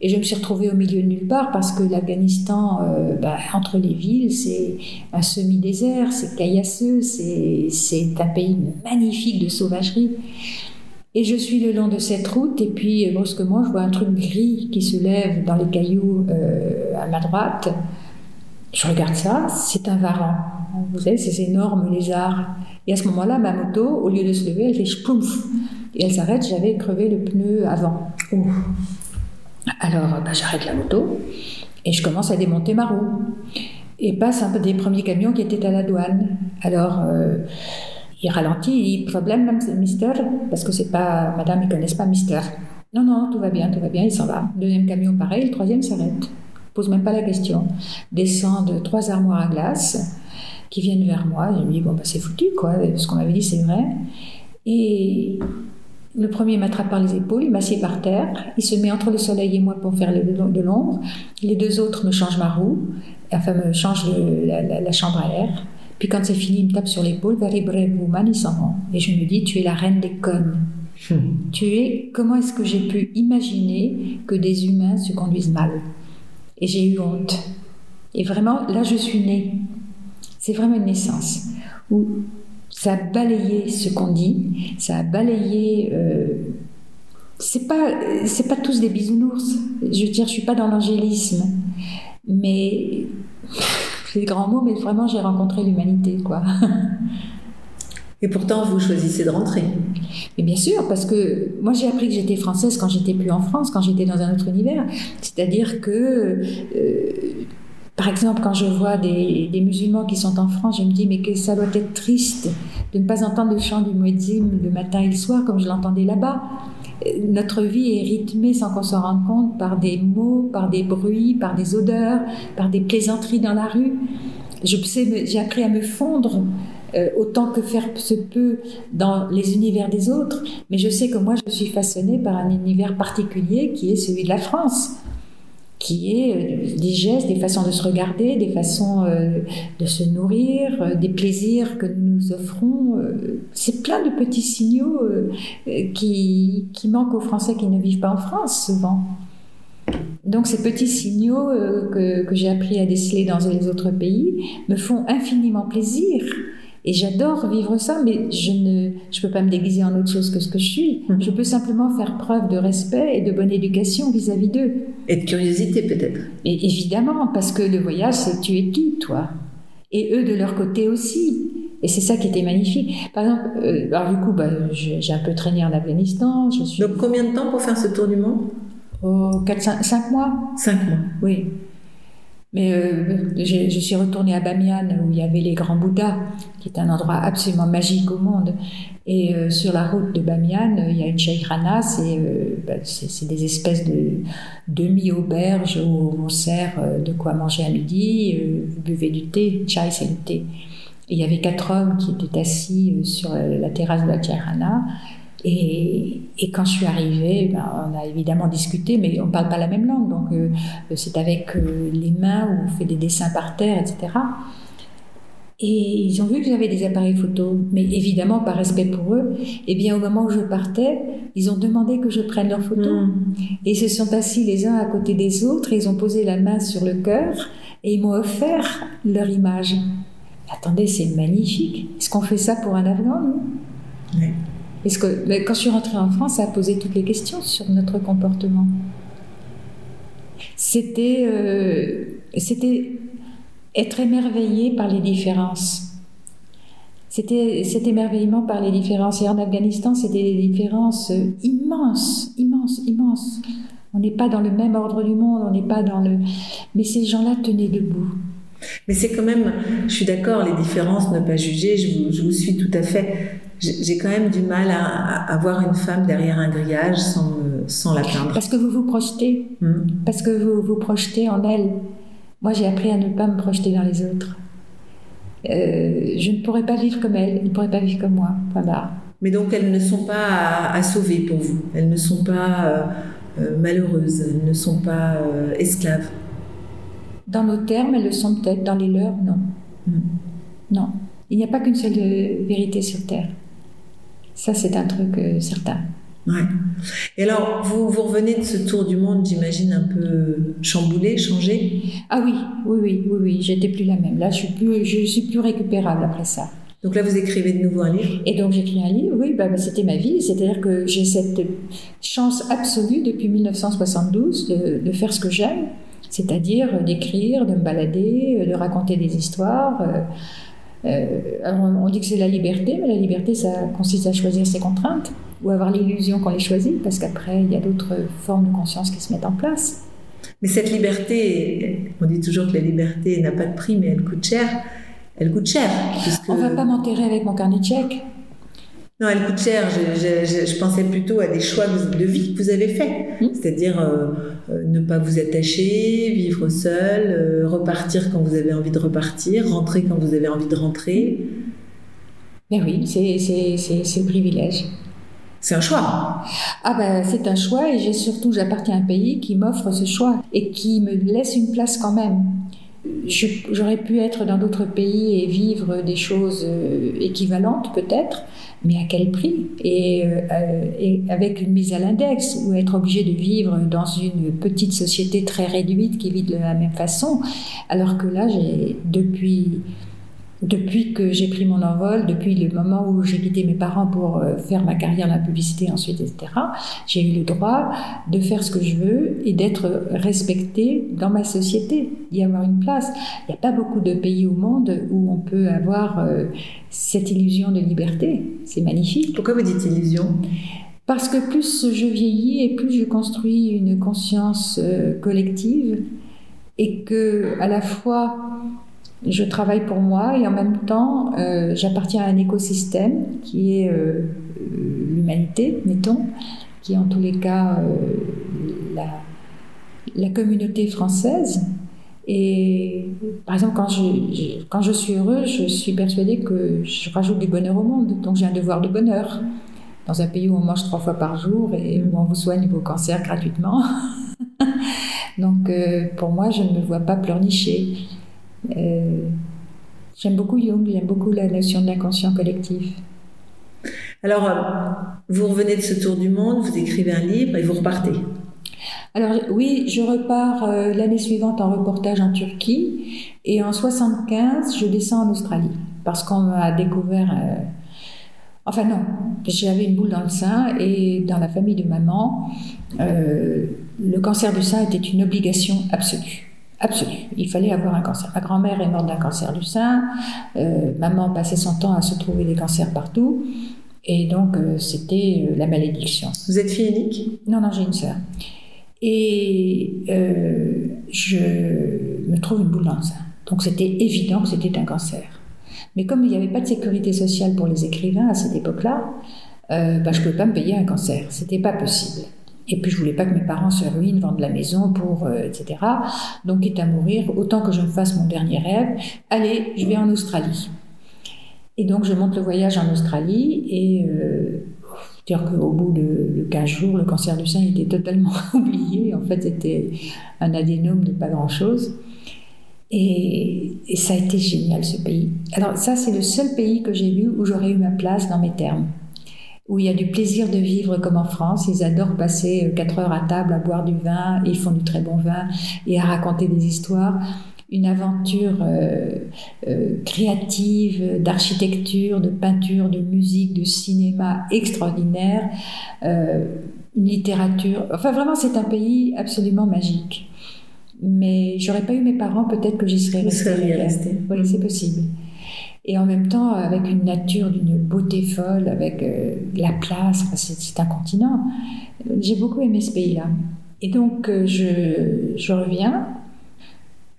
Et je me suis retrouvée au milieu de nulle part parce que l'Afghanistan, euh, bah, entre les villes, c'est un semi-désert, c'est caillasseux, c'est un pays magnifique de sauvagerie. Et je suis le long de cette route, et puis euh, brusquement, je vois un truc gris qui se lève dans les cailloux à ma droite. Je regarde ça, c'est un varan. Vous savez, ces énormes lézards. Et à ce moment-là, ma moto, au lieu de se lever, elle fait chpouf Et elle s'arrête, j'avais crevé le pneu avant. Alors, bah, j'arrête la moto et je commence à démonter ma roue. Et passe un peu des premiers camions qui étaient à la douane. Alors, euh, il ralentit, il problème, mister? Parce que c'est pas, madame, ils connaissent pas mister. Non, non, tout va bien, tout va bien, il s'en va. Deuxième camion, pareil, le troisième s'arrête. Pose même pas la question. Descendent trois armoires à glace qui viennent vers moi. Je me dis, bon, bah, c'est foutu, quoi. Ce qu'on m'avait dit, c'est vrai. Et le premier m'attrape par les épaules, il m'assied par terre, il se met entre le soleil et moi pour faire de l'ombre. Les deux autres me changent ma roue, enfin me changent le- la, la- la chambre à air. Puis quand c'est fini, il me tape sur l'épaule, ils s'en vont. Et je me dis, tu es la reine des connes. Tu es, comment est-ce que j'ai pu imaginer que des humains se conduisent mal? Et j'ai eu honte. Et vraiment, là, je suis née. C'est vraiment une naissance où ça a balayé ce qu'on dit, ça a balayé. euh, c'est pas, c'est pas tous des bisounours. Je veux dire, je suis pas dans l'angélisme, mais [laughs] c'est des grands mots, mais vraiment, j'ai rencontré l'humanité, quoi. [laughs] Et pourtant, vous choisissez de rentrer. Mais bien sûr, parce que moi j'ai appris que j'étais française quand j'étais plus en France, quand j'étais dans un autre univers. C'est-à-dire que, euh, par exemple, quand je vois des, musulmans qui sont en France, je me dis mais que ça doit être triste de ne pas entendre le chant du muezzin le matin et le soir comme je l'entendais là-bas. Euh, Notre vie est rythmée sans qu'on s'en rende compte par des mots, par des bruits, par des odeurs, par des plaisanteries dans la rue. J'ai appris à me fondre euh, autant que faire se peut dans les univers des autres, mais je sais que moi je suis façonnée par un univers particulier qui est celui de la France, qui est euh, des gestes, des façons de se regarder, des façons euh, de se nourrir, euh, des plaisirs que nous offrons. C'est plein de petits signaux qui, qui manquent aux Français qui ne vivent pas en France souvent. Donc ces petits signaux que, que j'ai appris à déceler dans les autres pays me font infiniment plaisir. Et j'adore vivre ça, mais je ne je peux pas me déguiser en autre chose que ce que je suis. Mhm. Je peux simplement faire preuve de respect et de bonne éducation vis-à-vis d'eux. Et de curiosité peut-être. Et évidemment, parce que le voyage, c'est tu es qui, toi Et eux de leur côté aussi. Et c'est ça qui était magnifique. Par exemple, euh, alors du coup, bah, j'ai un peu traîné en Afghanistan. Je suis Donc combien de temps pour faire ce tour du monde? Au 4, 5, mois. Cinq mois. Oui. Mais euh, je, suis retournée à Bamiyan où il y avait les grands Bouddhas, qui est un endroit absolument magique au monde. Et euh, sur la route de Bamiyan, euh, il y a une euh, bah, c'est- des espèces de demi-auberges où on sert de quoi manger à midi, vous buvez du thé, chai c'est le thé. Et il y avait quatre hommes qui étaient assis sur la terrasse de la shairana. Et, et quand je suis arrivée, ben, on a évidemment discuté, mais on ne parle pas la même langue. Donc, euh, c'est avec euh, les mains où on fait des dessins par terre, etc. Et ils ont vu que j'avais des appareils photo, mais évidemment, par respect pour eux, et bien au moment où je partais, ils ont demandé que je prenne leurs photos. Hmm. Et ils se sont assis les uns à côté des autres, et ils ont posé la main sur le cœur, et ils m'ont offert leur image. Attendez, c'est magnifique. Est-ce qu'on fait ça pour un Afghan Oui. Que, mais quand je suis rentrée en France, ça a posé toutes les questions sur notre comportement. C'était, euh, c'était être émerveillé par les différences. C'était cet émerveillement par les différences. Et en Afghanistan, c'était des différences immenses, immenses, immenses. On n'est pas dans le même ordre du monde, on n'est pas dans le. Mais ces gens-là tenaient debout. Mais c'est quand même, je suis d'accord, les différences, ne pas juger, je vous suis tout à fait. J'ai quand même du mal à, à, à voir une femme derrière un grillage sans, me- sans la plaindre. Parce que vous vous projetez, Hmm. parce que vous vous projetez en elle. Moi, j'ai appris à ne pas me projeter dans les autres. Euh, je ne pourrais pas vivre comme elle, elle ne pourrait pas vivre comme moi. Point barre. Mais donc elles ne sont pas à, à sauver pour vous. Elles ne sont pas euh, euh, malheureuses. Elles ne sont pas euh, esclaves. Dans nos termes, elles le sont peut-être, dans les leurs, non. Hmm. Non. Il n'y a pas qu'une seule vérité sur Terre. Ça, c'est un truc euh, certain. Ouais. Et alors, vous, vous revenez de ce tour du monde, j'imagine, un peu chamboulé, changé? Ah oui, oui, oui, oui, oui, j'étais plus la même. Là, je suis plus, je suis plus récupérable après ça. Donc là, vous écrivez de nouveau un livre? Et donc j'écris un livre, oui, bah, bah, c'était ma vie, c'est-à-dire que j'ai cette chance absolue depuis 1972 de, de faire ce que j'aime, c'est-à-dire d'écrire, de me balader, de raconter des histoires. Euh, euh, on dit que c'est la liberté, mais la liberté, ça consiste à choisir ses contraintes ou avoir l'illusion qu'on les choisit, parce qu'après, il y a d'autres formes de conscience qui se mettent en place. Mais cette liberté, on dit toujours que la liberté n'a pas de prix, mais elle coûte cher. Elle coûte cher. Puisque... On va pas m'enterrer avec mon carnet de chèques. Non, elle coûte cher. Je, je- je- je pensais plutôt à des choix de vie que vous avez faits. Mm. C'est-à-dire euh, euh, ne pas vous attacher, vivre seul, euh, repartir quand vous avez envie de repartir, rentrer quand vous avez envie de rentrer. Mais oui, c'est le privilège. C'est un choix. Ah ben c'est un choix et j'ai surtout j'appartiens à un pays qui m'offre ce choix et qui me laisse une place quand même. J'aurais pu être dans d'autres pays et vivre des choses équivalentes peut-être, mais à quel prix? Et, euh, euh, et avec une mise à l'index ou être obligé de vivre dans une petite société très réduite qui vit de la même façon, alors que là j'ai depuis depuis que j'ai pris mon envol, depuis le moment où j'ai quitté mes parents pour euh, faire ma carrière dans la publicité ensuite, etc., j'ai eu le droit de faire ce que je veux et d'être respectée dans ma société, d'y avoir une place. Il n'y a pas beaucoup de pays au monde où on peut avoir euh, cette illusion de liberté. C'est magnifique. Pourquoi vous dites illusion? Parce que plus je vieillis et plus je construis une conscience euh, collective et que à la fois je travaille pour moi et en même temps euh, j'appartiens à un écosystème qui est euh, l'humanité, mettons, qui est en tous les cas euh, la, la communauté française. Et par exemple, quand je, je- quand je suis heureux, je suis persuadée que je rajoute du bonheur au monde. Donc j'ai un devoir de bonheur. Dans un pays où on mange trois fois par jour et où on vous soigne vos cancers gratuitement. [laughs] Donc euh, pour moi, je ne me vois pas pleurnicher. Euh, j'aime beaucoup Jung, j'aime beaucoup la notion de l'inconscient collectif. Alors, euh, vous revenez de ce tour du monde, vous écrivez un livre et vous repartez. Alors oui, je repars euh, l'année suivante en reportage en Turquie et en 75, je descends en Australie parce qu'on m'a découvert... euh, Enfin non, j'avais une boule dans le sein et dans la famille de maman, euh, le cancer du sein était une obligation absolue. Absolue. Il fallait avoir un cancer. Ma grand-mère est morte d'un cancer du sein. euh, maman passait son temps à se trouver des cancers partout. Et donc, euh, c'était euh, la malédiction. Vous êtes fille unique? Non, non, j'ai une sœur. Et je me trouve une boule dans le sein. Donc, c'était évident que c'était un cancer. Mais comme il n'y avait pas de sécurité sociale pour les écrivains à cette époque-là, bah, je ne pouvais pas me payer un cancer. C'était pas possible. Et puis je voulais pas que mes parents se ruinent, vendent la maison pour, euh, etc. Donc, quitte à mourir, autant que je me fasse mon dernier rêve, allez, je vais en Australie. Et donc, je monte le voyage en Australie et euh, dire qu'au bout de, de 15 jours, le cancer du sein était totalement [laughs] oublié. En fait, c'était un adénome de pas grand-chose. Et ça a été génial ce pays. Alors ça, c'est le seul pays que j'ai vu où j'aurais eu ma place dans mes termes. Où il y a du plaisir de vivre comme en France. Ils adorent passer 4 heures à table à boire du vin, et ils font du très bon vin, et à raconter des histoires. Une aventure euh, euh, créative, d'architecture, de peinture, de musique, de cinéma extraordinaire, euh, une littérature. Enfin, vraiment, c'est un pays absolument magique. Mais j'aurais pas eu mes parents, peut-être que j'y serais Vous restée. elle. restée. Oui, c'est possible. Et en même temps, avec une nature d'une beauté folle, avec euh, la place, enfin, c'est un continent. J'ai beaucoup aimé ce pays-là. Et donc, euh, je, je reviens.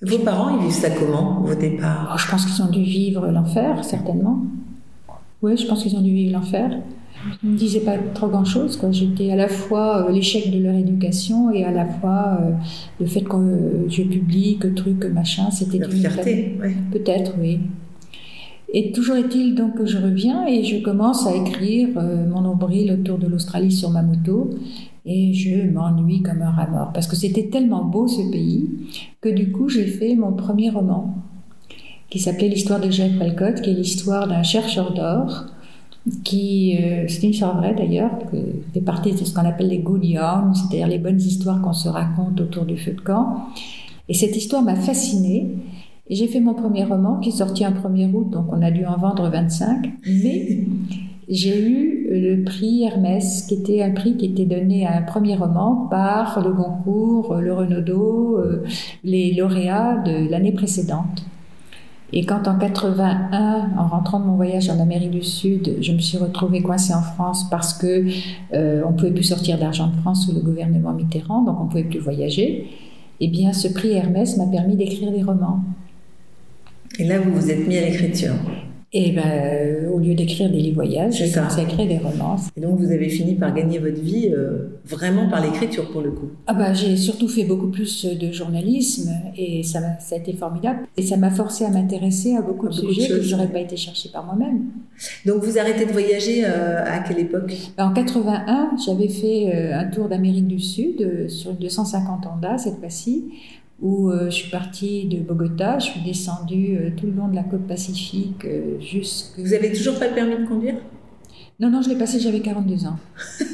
Vos parents, ils vivent ça comment, vos départs Oh, je pense qu'ils ont dû vivre l'enfer, certainement. Oui, je pense qu'ils ont dû vivre l'enfer. Ils ne me disaient pas trop grand-chose. J'étais à la fois euh, l'échec de leur éducation et à la fois euh, le fait que euh, je publie, que truc, que machin. C'était une fierté, ouais. Peut-être, oui. Et toujours est-il donc que je reviens et je commence à écrire euh, mon nombril autour de l'Australie sur ma moto et je m'ennuie comme un rat mort parce que c'était tellement beau ce pays que du coup j'ai fait mon premier roman qui s'appelait L'histoire de Jeff Walcott, qui est l'histoire d'un chercheur d'or qui, euh, c'est une histoire vraie d'ailleurs, qui fait partie de ce qu'on appelle les good yarns, c'est-à-dire les bonnes histoires qu'on se raconte autour du feu de camp. Et cette histoire m'a fascinée. J'ai fait mon premier roman qui est sorti un 1er août, donc on a dû en vendre 25. Mais j'ai eu le prix Hermès, qui était un prix qui était donné à un premier roman par le Goncourt, le Renaudot, euh, les lauréats de l'année précédente. Et quand en 81, en rentrant de mon voyage en Amérique du Sud, je me suis retrouvée coincée en France parce que euh, on pouvait plus sortir d'argent de France sous le gouvernement Mitterrand, donc on pouvait plus voyager. Eh bien, ce prix Hermès m'a permis d'écrire des romans. Et là, vous vous êtes mis à l'écriture. Et ben, euh, au lieu d'écrire des livres voyages, j'ai commencé à écrire des romances. Et donc, vous avez fini par gagner votre vie euh, vraiment par l'écriture, pour le coup. Ah bah, j'ai surtout fait beaucoup plus de journalisme et ça, ça a été formidable. Et ça m'a forcé à m'intéresser à beaucoup À de beaucoup de sujets que je n'aurais pas été chercher par moi-même. Donc, vous arrêtez de voyager euh, à quelle époque? En 81, j'avais fait euh, un tour d'Amérique du Sud sur une 250 Honda cette fois-ci, où euh, je suis partie de Bogota, je suis descendue euh, tout le long de la côte pacifique euh, jusque... Vous avez toujours pas le permis de conduire? Non, non, je l'ai passé, j'avais 42 ans. [laughs]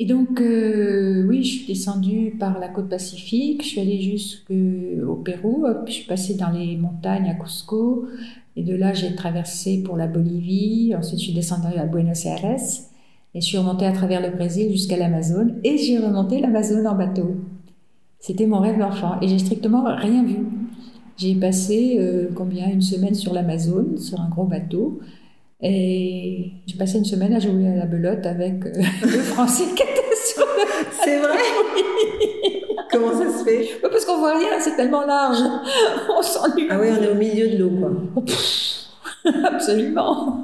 Et donc, euh, oui, je suis descendue par la côte pacifique, je suis allée jusqu'au Pérou, puis je suis passée dans les montagnes à Cusco, et de là, j'ai traversé pour la Bolivie, ensuite je suis descendue à Buenos Aires, et je suis remontée à travers le Brésil jusqu'à l'Amazone, et j'ai remonté l'Amazone en bateau. C'était mon rêve d'enfant, et j'ai strictement rien vu. J'ai passé euh, combien? Une semaine sur l'Amazone, sur un gros bateau. Et j'ai passé une semaine à jouer à la belote avec euh, [laughs] le Français qui était sur le... [laughs] C'est vrai? Comment ça se fait? Parce qu'on voit rien, c'est tellement large. [laughs] On s'ennuie. Ah oui, on est au milieu de l'eau, quoi. Absolument.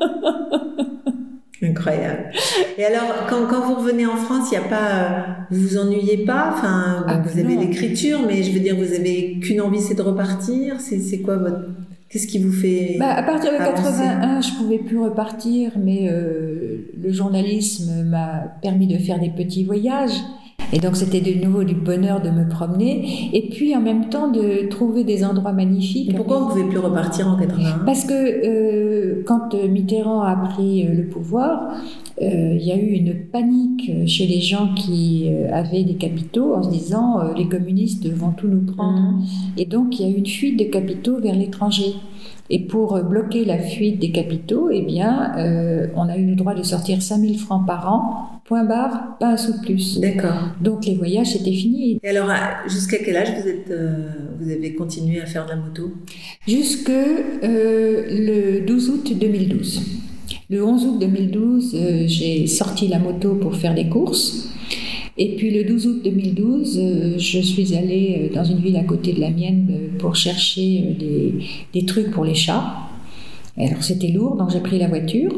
Incroyable. Et alors, quand, quand vous revenez en France, il n'y a pas, euh, vous vous ennuyez pas? Enfin, Ah, vous avez non. l'écriture, mais je veux dire, vous avez qu'une envie, c'est de repartir? C'est, c'est quoi votre, qu'est-ce qui vous fait Bah, à partir de avancer? 81, je pouvais plus repartir, mais euh, le journalisme m'a permis de faire des petits voyages. Et donc c'était de nouveau du bonheur de me promener et puis en même temps de trouver des endroits magnifiques. Pourquoi on ne pouvait plus repartir en 81 Parce que euh, quand Mitterrand a pris le pouvoir, euh, il y a eu une panique chez les gens qui euh, avaient des capitaux en se disant euh, les communistes vont tout nous prendre. Mhm. Et donc il y a eu une fuite de capitaux vers l'étranger. Et pour bloquer la fuite des capitaux, eh bien, on a eu le droit de sortir 5000 francs par an, point barre, pas un sou de plus. D'accord. Donc les voyages, c'était fini. Et alors, jusqu'à quel âge vous, êtes, vous avez continué à faire de la moto? Jusque le 12 août 2012. Le 11 août 2012, euh, j'ai sorti la moto pour faire des courses. Et puis le 12 août 2012, euh, je suis allée euh, dans une ville à côté de la mienne pour chercher des, des trucs pour les chats. Alors c'était lourd, donc j'ai pris la voiture.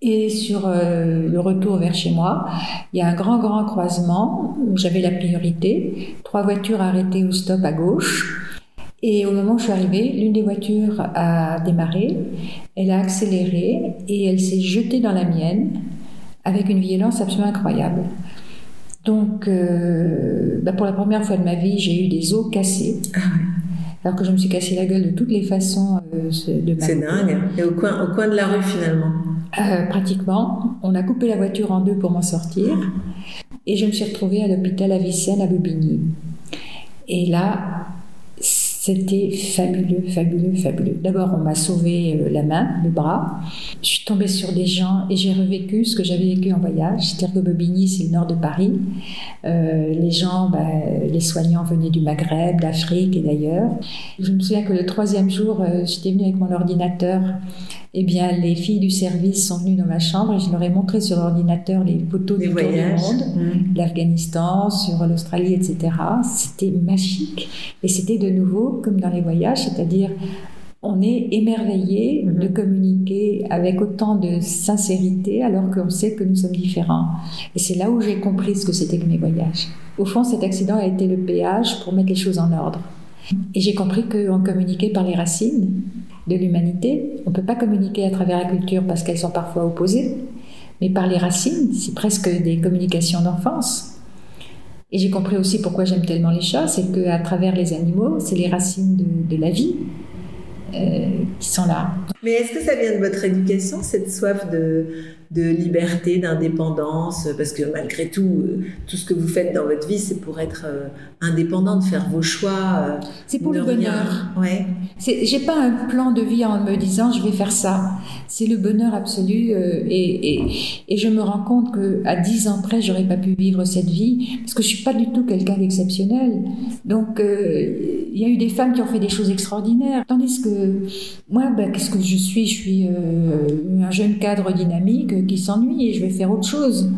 Et sur le retour vers chez moi, il y a un grand, grand croisement où j'avais la priorité. Trois voitures arrêtées au stop à gauche. Et au moment où je suis arrivée, l'une des voitures a démarré, elle a accéléré et elle s'est jetée dans la mienne avec une violence absolument incroyable. Donc, euh, bah pour la première fois de ma vie, j'ai eu des os cassés. Ah Alors que je me suis cassé la gueule de toutes les façons euh, de C'est dingue. Et au coin, au coin de la rue, finalement euh, Pratiquement. On a coupé la voiture en deux pour m'en sortir. Et je me suis retrouvée à l'hôpital Avicenne à Bobigny. Et là, c'était fabuleux, fabuleux, fabuleux. D'abord, on m'a sauvé euh, la main, le bras. Je suis tombée sur des gens et j'ai revécu ce que j'avais vécu en voyage. C'est-à-dire que Bobigny, c'est le nord de Paris. Euh, les gens, bah, les soignants venaient du Maghreb, d'Afrique et d'ailleurs. Je me souviens que le troisième jour, euh, j'étais venue avec mon ordinateur eh bien, les filles du service sont venues dans ma chambre et je leur ai montré sur l'ordinateur les photos des du voyages. tour du monde, Mmh. l'Afghanistan, sur l'Australie, etc. C'était magique. Et c'était de nouveau comme dans les voyages, c'est-à-dire on est émerveillé Mhm. de communiquer avec autant de sincérité alors qu'on sait que nous sommes différents. Et c'est là où j'ai compris ce que c'était que mes voyages. Au fond, cet accident a été le péage pour mettre les choses en ordre. Et j'ai compris qu'on communiquait par les racines de l'humanité. On ne peut pas communiquer à travers la culture parce qu'elles sont parfois opposées, mais par les racines, c'est presque des communications d'enfance. Et j'ai compris aussi pourquoi j'aime tellement les chats, c'est qu'à travers les animaux, c'est les racines de, la vie euh, qui sont là. Mais est-ce que ça vient de votre éducation, cette soif de, de liberté, d'indépendance Parce que malgré tout, euh, tout ce que vous faites dans votre vie, c'est pour être euh, indépendant, de faire vos choix. euh, C'est pour le bonheur. Ouais. J'ai pas un plan de vie en me disant je vais faire ça. C'est le bonheur absolu euh, et, et, et je me rends compte que à 10 ans près j'aurais pas pu vivre cette vie parce que je suis pas du tout quelqu'un d'exceptionnel. Donc euh, il y a eu des femmes qui ont fait des choses extraordinaires, tandis que moi, ben, qu'est-ce que je suis? Je suis euh, un jeune cadre dynamique euh, qui s'ennuie et je vais faire autre chose.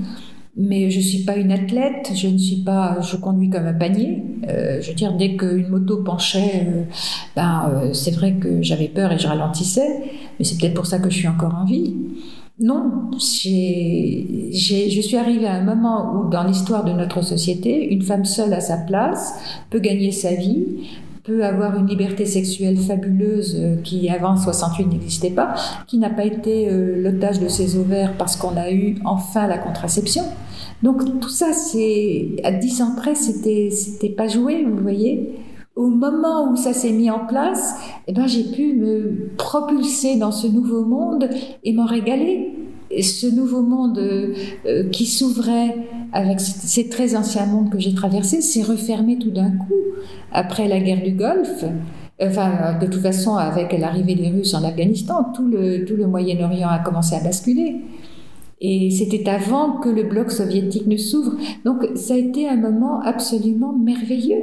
Mais je suis pas une athlète, je ne suis pas, je conduis comme un panier. Euh, je veux dire, dès qu'une moto penchait, euh, ben, euh, c'est vrai que j'avais peur et je ralentissais, mais c'est peut-être pour ça que je suis encore en vie. Non, j'ai, je suis arrivée à un moment où, dans l'histoire de notre société, une femme seule à sa place peut gagner sa vie, peut avoir une liberté sexuelle fabuleuse euh, qui avant 68 n'existait pas, qui n'a pas été euh, l'otage de ses ovaires parce qu'on a eu enfin la contraception. Donc tout ça, c'est à 10 ans près, c'était c'était pas joué, vous voyez. Au moment où ça s'est mis en place, eh ben j'ai pu me propulser dans ce nouveau monde et m'en régaler. Ce nouveau monde euh, euh, qui s'ouvrait avec ces très anciens mondes que j'ai traversés s'est refermé tout d'un coup après la guerre du Golfe. Enfin, de toute façon, avec l'arrivée des Russes en Afghanistan, tout le, tout le Moyen-Orient a commencé à basculer. Et c'était avant que le bloc soviétique ne s'ouvre. Donc ça a été un moment absolument merveilleux.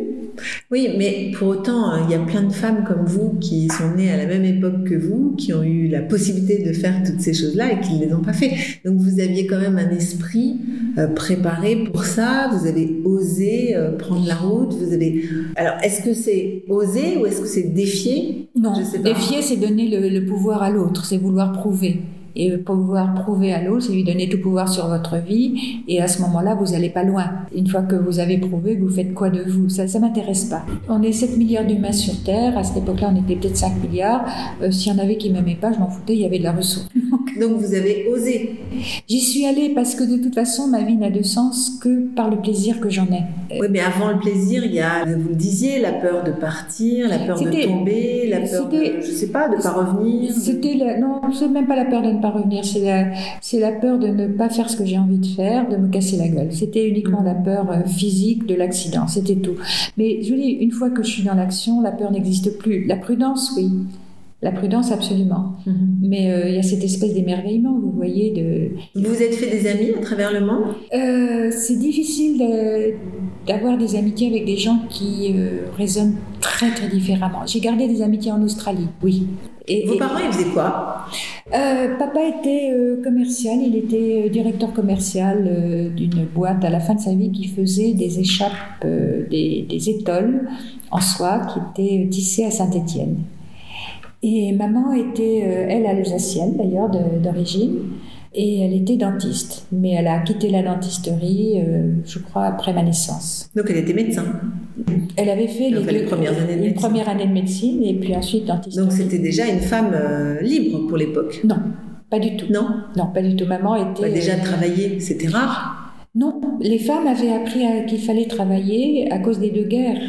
Oui, mais pour autant, hein, il y a plein de femmes comme vous qui sont nées à la même époque que vous, qui ont eu la possibilité de faire toutes ces choses-là et qui ne les ont pas fait. Donc vous aviez quand même un esprit euh, préparé pour ça, vous avez osé euh, prendre la route, vous avez... Alors, est-ce que c'est oser ou est-ce que c'est défier? Non, Je sais pas. défier, c'est donner le, le pouvoir à l'autre, c'est vouloir prouver. Et pouvoir prouver à l'autre, c'est lui donner tout pouvoir sur votre vie. Et à ce moment-là, vous n'allez pas loin. Une fois que vous avez prouvé, vous faites quoi de vous? Ça ne m'intéresse pas. On est 7 milliards d'humains sur Terre. À cette époque-là, on était peut-être 5 milliards. Euh, S'il y en avait qui ne m'aimaient pas, je m'en foutais, il y avait de la ressource. [laughs] Donc vous avez osé J'y suis allée parce que de toute façon, ma vie n'a de sens que par le plaisir que j'en ai. Oui, mais avant le plaisir, il y a, vous le disiez, la peur de partir, la peur de tomber, la peur de, je sais pas, de pas revenir. C'était non, c'est même pas la peur de ne pas revenir, c'est la, c'est la peur de ne pas faire ce que j'ai envie de faire, de me casser la gueule. C'était uniquement la peur euh, physique de l'accident, c'était tout. Mais je vous dis, une fois que je suis dans l'action, la peur n'existe plus. La prudence, oui. La prudence, absolument. Mhm. Mais euh, il y a cette espèce d'émerveillement, vous voyez, de, Vous vous êtes fait des amis à travers le monde? Euh, c'est difficile d'avoir des amitiés avec des gens qui euh, raisonnent très très différemment. J'ai gardé des amitiés en Australie, oui. Et, Vos et- parents, ils faisaient quoi? Euh, papa était euh, commercial, il était euh, directeur commercial euh, d'une boîte à la fin de sa vie qui faisait des échappes, des, des étoiles en soie qui étaient tissées à Saint-Étienne. Et maman était, elle, alsacienne d'ailleurs d'origine, et elle était dentiste. Mais elle a quitté la dentisterie, euh, je crois, après ma naissance. Donc elle était médecin. Elle avait fait les premières années de une première année de médecine et puis ensuite dentisterie. Donc c'était déjà une femme euh, libre pour l'époque. Non, pas du tout. Non? Non, pas du tout. Maman était. Bah, Déjà euh, travailler, c'était rare? Non, les femmes avaient appris qu'il fallait travailler à cause des deux guerres.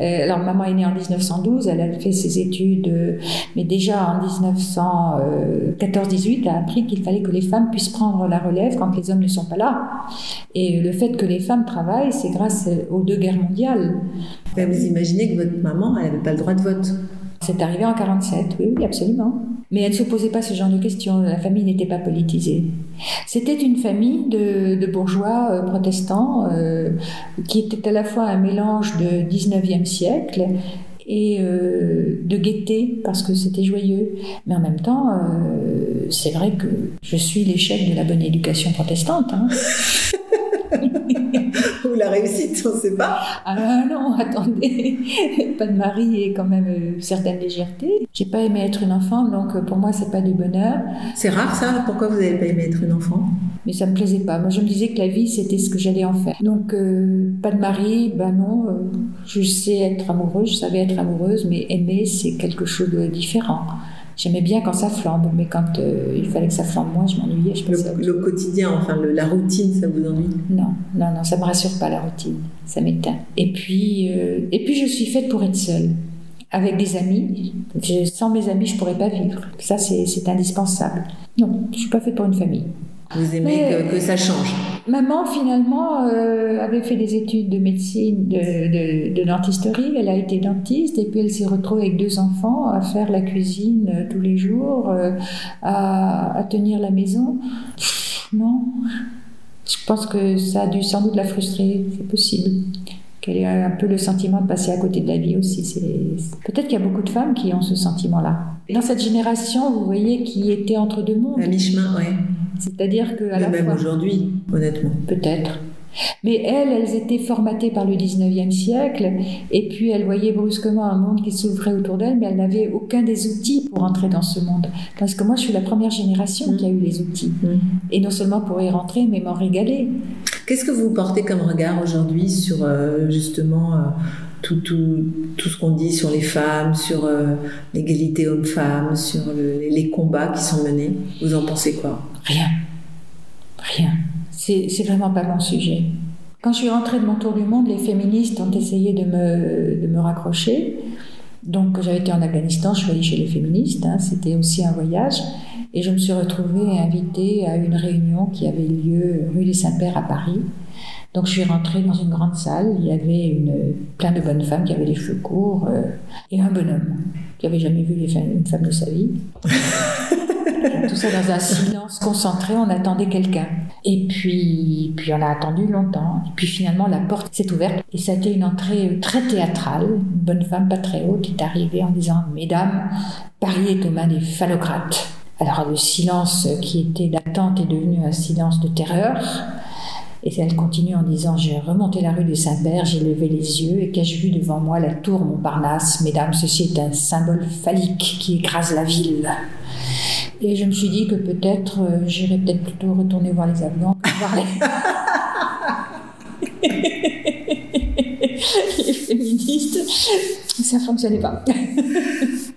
Euh, alors, maman est née en 1912, elle a fait ses études, euh, mais déjà en 1914-18, a appris qu'il fallait que les femmes puissent prendre la relève quand les hommes ne sont pas là. Et le fait que les femmes travaillent, c'est grâce aux deux guerres mondiales. Mais vous imaginez que votre maman, elle n'avait pas le droit de vote. C'est arrivé en 47, oui, oui, absolument. Mais elle ne se posait pas ce genre de questions. La famille n'était pas politisée. C'était une famille de, de bourgeois euh, protestants euh, qui était à la fois un mélange de 19e siècle et euh, de gaieté parce que c'était joyeux. Mais en même temps, euh, c'est vrai que je suis l'échec de la bonne éducation protestante. hein. [laughs] [laughs] Ou la réussite, on ne sait pas. Ah non, [laughs] attendez, pas de mari et quand même euh, certaine légèreté. J'ai pas aimé être une enfant, donc euh, pour moi c'est pas du bonheur, C'est rare ça Pourquoi vous n'avez pas aimé être une enfant? Mais ça me plaisait pas. Moi je me disais que la vie c'était ce que j'allais en faire. Donc euh, pas de mari, ben non, euh, je sais être amoureuse, je savais être amoureuse, mais aimer c'est quelque chose de différent. J'aimais bien quand ça flambe, mais quand euh, il fallait que ça flambe moins, je m'ennuyais, je le, le quotidien, enfin le- la routine, ça vous ennuie? Non, non, non, ça me rassure pas la routine, ça m'éteint. Et puis, euh, et puis je suis faite pour être seule, avec des amis. Je- sans mes amis, je pourrais pas vivre. Ça, c'est c'est indispensable. Non, je suis pas faite pour une famille. Vous aimez Mais- que, que ça change Maman, finalement, euh, avait fait des études de médecine, de, de, de dentisterie. Elle a été dentiste et puis elle s'est retrouvée avec deux enfants à faire la cuisine euh, tous les jours, euh, à, à tenir la maison. Pff, non, je pense que ça a dû sans doute la frustrer, c'est possible. Qu'elle ait un peu le sentiment de passer à côté de la vie aussi. C'est Peut-être qu'il y a beaucoup de femmes qui ont ce sentiment-là. Dans cette génération, vous voyez, qui était entre deux mondes, À mi-chemin, ouais. c'est-à-dire qu'à Mais la même fois... aujourd'hui, honnêtement. Peut-être. Mais elles, elles étaient formatées par le 19e siècle, et puis elles voyaient brusquement un monde qui s'ouvrait autour d'elles, mais elles n'avaient aucun des outils pour entrer dans ce monde. Parce que moi, je suis la première génération qui a eu les outils. Mm. Et non seulement pour y rentrer, mais m'en régaler. Qu'est-ce que vous portez comme regard aujourd'hui sur euh, justement euh, tout, tout, tout ce qu'on dit sur les femmes, sur euh, l'égalité homme-femme, sur le- les combats qui sont menés? Vous en pensez quoi? Rien. Rien. C'est vraiment pas mon sujet. Quand je suis rentrée de mon tour du monde, les féministes ont essayé de me, de me raccrocher. Donc j'avais été en Afghanistan, je suis allée chez les féministes, hein, c'était aussi un voyage. Et je me suis retrouvée invitée à une réunion qui avait lieu rue des Saints-Pères à Paris. Donc je suis rentrée dans une grande salle, il y avait une, plein de bonnes femmes qui avaient les cheveux courts euh, et un bonhomme qui avait jamais vu les femmes- une femme de sa vie. [laughs] Tout ça dans un silence concentré, on attendait quelqu'un. Et puis, puis on a attendu longtemps. Et puis finalement, la porte s'est ouverte et ça a été une entrée très théâtrale. Une bonne femme, pas très haute, est arrivée en disant Mesdames, Paris est aux mains des phallocrates. Alors le silence qui était d'attente est devenu un silence de terreur. Et elle continue en disant J'ai remonté la rue des Saint-Père, j'ai levé les yeux et qu'ai-je vu devant moi? La tour Montparnasse Mesdames, ceci est un symbole phallique qui écrase la ville. Et je me suis dit que peut-être euh, j'irais peut-être plutôt retourner voir les Afghans que voir les... [laughs] féministes. Ça fonctionnait pas.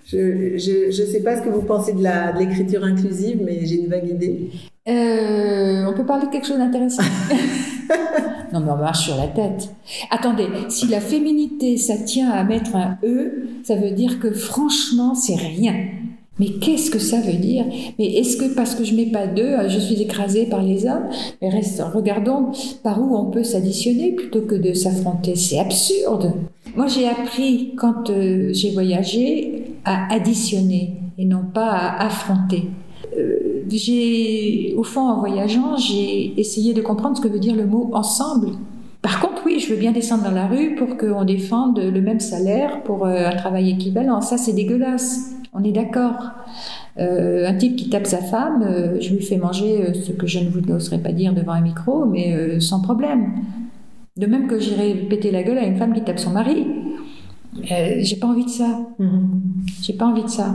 Je ne sais pas ce que vous pensez de l'écriture inclusive, mais j'ai une vague idée. Euh, on peut parler de quelque chose d'intéressant. [laughs] non, mais on marche sur la tête. Attendez, si la féminité, ça tient à mettre un E, ça veut dire que franchement, c'est rien. Mais qu'est-ce que ça veut dire? Mais est-ce que parce que je mets pas deux, je suis écrasée par les hommes? Mais reste, regardons par où on peut s'additionner plutôt que de s'affronter. C'est absurde. Moi, j'ai appris quand euh, j'ai voyagé à additionner et non pas à affronter. J'ai, au fond, en voyageant, j'ai essayé de comprendre ce que veut dire le mot ensemble. Par contre, oui, je veux bien descendre dans la rue pour qu'on défende le même salaire pour euh, un travail équivalent. Ça, c'est dégueulasse. On est d'accord. Euh, un type qui tape sa femme, euh, je lui fais manger euh, ce que je ne vous n'oserais pas dire devant un micro, mais sans problème. De même que j'irai péter la gueule à une femme qui tape son mari. J'ai pas envie de ça. J'ai pas envie de ça.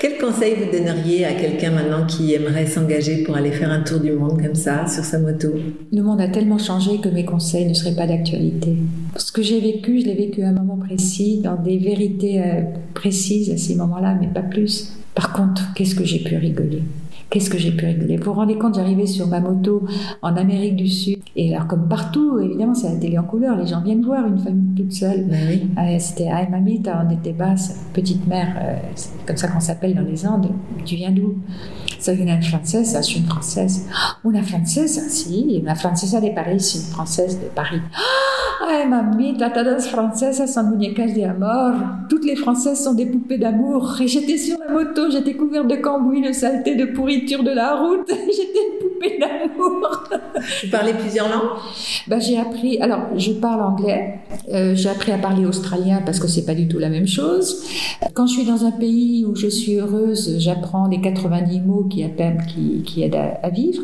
Quel conseil vous donneriez à quelqu'un maintenant qui aimerait s'engager pour aller faire un tour du monde comme ça, sur sa moto? Le monde a tellement changé que mes conseils ne seraient pas d'actualité. Ce que j'ai vécu, je l'ai vécu à un moment précis, dans des vérités euh, précises à ces moments-là, mais pas plus. Par contre, qu'est-ce que j'ai pu rigoler? Qu'est-ce que j'ai pu rigoler Vous vous rendez compte, j'arrivais sur ma moto en Amérique du Sud. Et alors, comme partout, évidemment, c'est la télé en couleur. Les gens viennent voir une famille toute seule. Ben oui. Ah, C'était Aïe Mamita, on était basse, petite mère, euh, c'est comme ça qu'on s'appelle dans les Andes. Tu viens d'où? Soy una francesa, je suis une française. Una francesa, si, una francesa de Paris, c'est une française de Paris. Ay, mamita, todas francesas son muñecas de amor. Toutes les françaises sont des poupées d'amour. Et j'étais sur la moto, j'étais couverte de cambouis, de saleté, de pourriture de la route. [laughs] J'étais une poupée d'amour. Vous parlez plusieurs langues? Ben, j'ai appris, alors je parle anglais, euh, j'ai appris à parler australien parce que c'est pas du tout la même chose. Quand je suis dans un pays où je suis heureuse, j'apprends les 90 mots qui, qui, qui aident à, à vivre.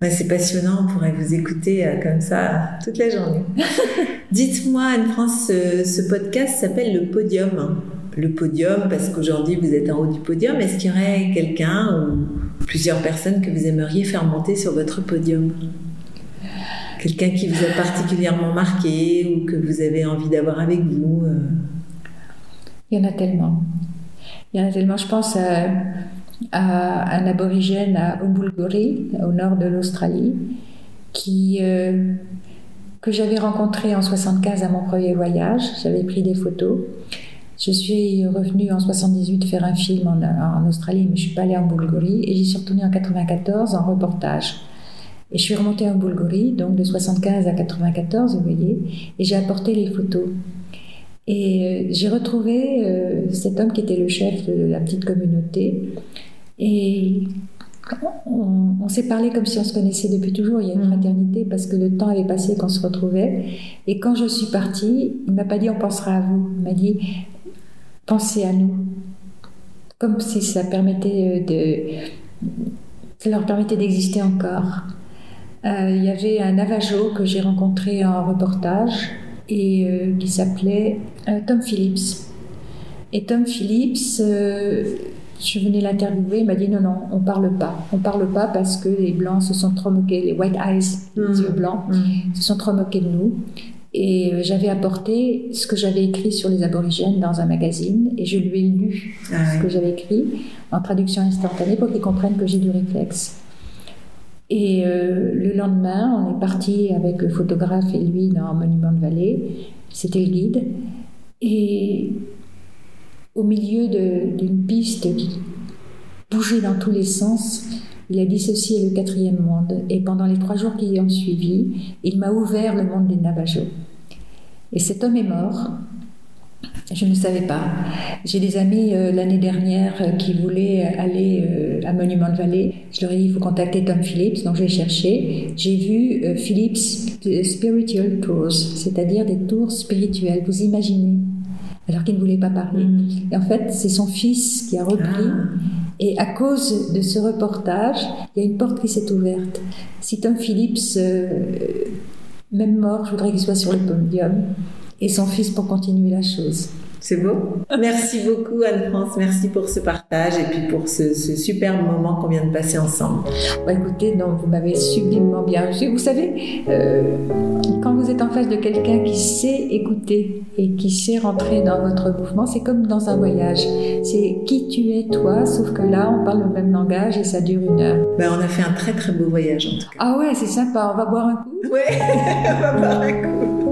C'est passionnant, on pourrait vous écouter euh, comme ça toute la journée. [laughs] Dites-moi, Anne-France, ce, ce podcast s'appelle Le Podium. Le Podium, parce qu'aujourd'hui vous êtes en haut du podium. Est-ce qu'il y aurait quelqu'un ou plusieurs personnes que vous aimeriez faire monter sur votre podium? Quelqu'un qui vous a particulièrement marqué ou que vous avez envie d'avoir avec vous euh, Il y en a tellement. Il y en a tellement. Je pense à un aborigène à Ubulguri, au nord de l'Australie, qui, euh, que j'avais rencontré en 75 à mon premier voyage. J'avais pris des photos. Je suis revenue en 78 faire un film en, en Australie, mais je suis pas allée en Bulgarie. Et j'y suis retournée en 94 en reportage. Et je suis remontée en Bulgarie, donc de 75 à 94, vous voyez, et j'ai apporté les photos. Et euh, j'ai retrouvé euh, cet homme qui était le chef de la petite communauté. Et on, on s'est parlé comme si on se connaissait depuis toujours. Il y a une Mhm. fraternité parce que le temps avait passé qu'on se retrouvait. Et quand je suis partie, il m'a pas dit on pensera à vous. Il m'a dit pensez à nous. Comme si ça permettait euh, de, ça leur permettait d'exister encore. Euh, il y avait un Navajo que j'ai rencontré en reportage et euh, qui s'appelait euh, Tom Phillips. Et Tom Phillips, je venais l'interviewer, il m'a dit non, non, on parle pas. On parle pas parce que les Blancs se sont trop moqués, les White Eyes, les Mm. yeux blancs, se sont trop moqués de nous. Et euh, j'avais apporté ce que j'avais écrit sur les aborigènes dans un magazine et je lui ai lu Ah ce que j'avais écrit en traduction instantanée pour qu'il comprenne que j'ai du réflexe. Et euh, le lendemain, on est parti avec le photographe et lui dans Monument de Vallée. C'était le guide. Et au milieu d'une piste qui bougeait dans tous les sens, il a dissocié le quatrième monde. Et pendant les trois jours qui ont suivi, il m'a ouvert le monde des Navajos. Et cet homme est mort. Je ne savais pas. J'ai des amis euh, l'année dernière euh, qui voulaient aller euh, à Monument de Vallée. Je leur ai dit il faut contacter Tom Phillips, donc j'ai cherché. J'ai vu Phillips Spiritual Tours, c'est-à-dire des tours spirituels. Vous imaginez Alors qu'il ne voulait pas parler. Mm. Et en fait, c'est son fils qui a repris. Ah. Et à cause de ce reportage, il y a une porte qui s'est ouverte. Si Tom Phillips, euh, même mort, je voudrais qu'il soit sur le podium, et son fils pour continuer la chose. C'est beau. Merci beaucoup Anne-France, merci pour ce partage et puis pour ce, ce superbe moment qu'on vient de passer ensemble. Bah, écoutez, non, vous m'avez sublimement bien reçu. Vous savez, euh, quand vous êtes en face de quelqu'un qui sait écouter et qui sait rentrer dans votre mouvement, c'est comme dans un voyage. C'est qui tu es toi, sauf que là, on parle le même langage et ça dure une heure. Ben, on a fait un très très beau voyage en tout cas. Ah ouais, c'est sympa, on va boire un coup Ouais, [laughs] on va boire un coup.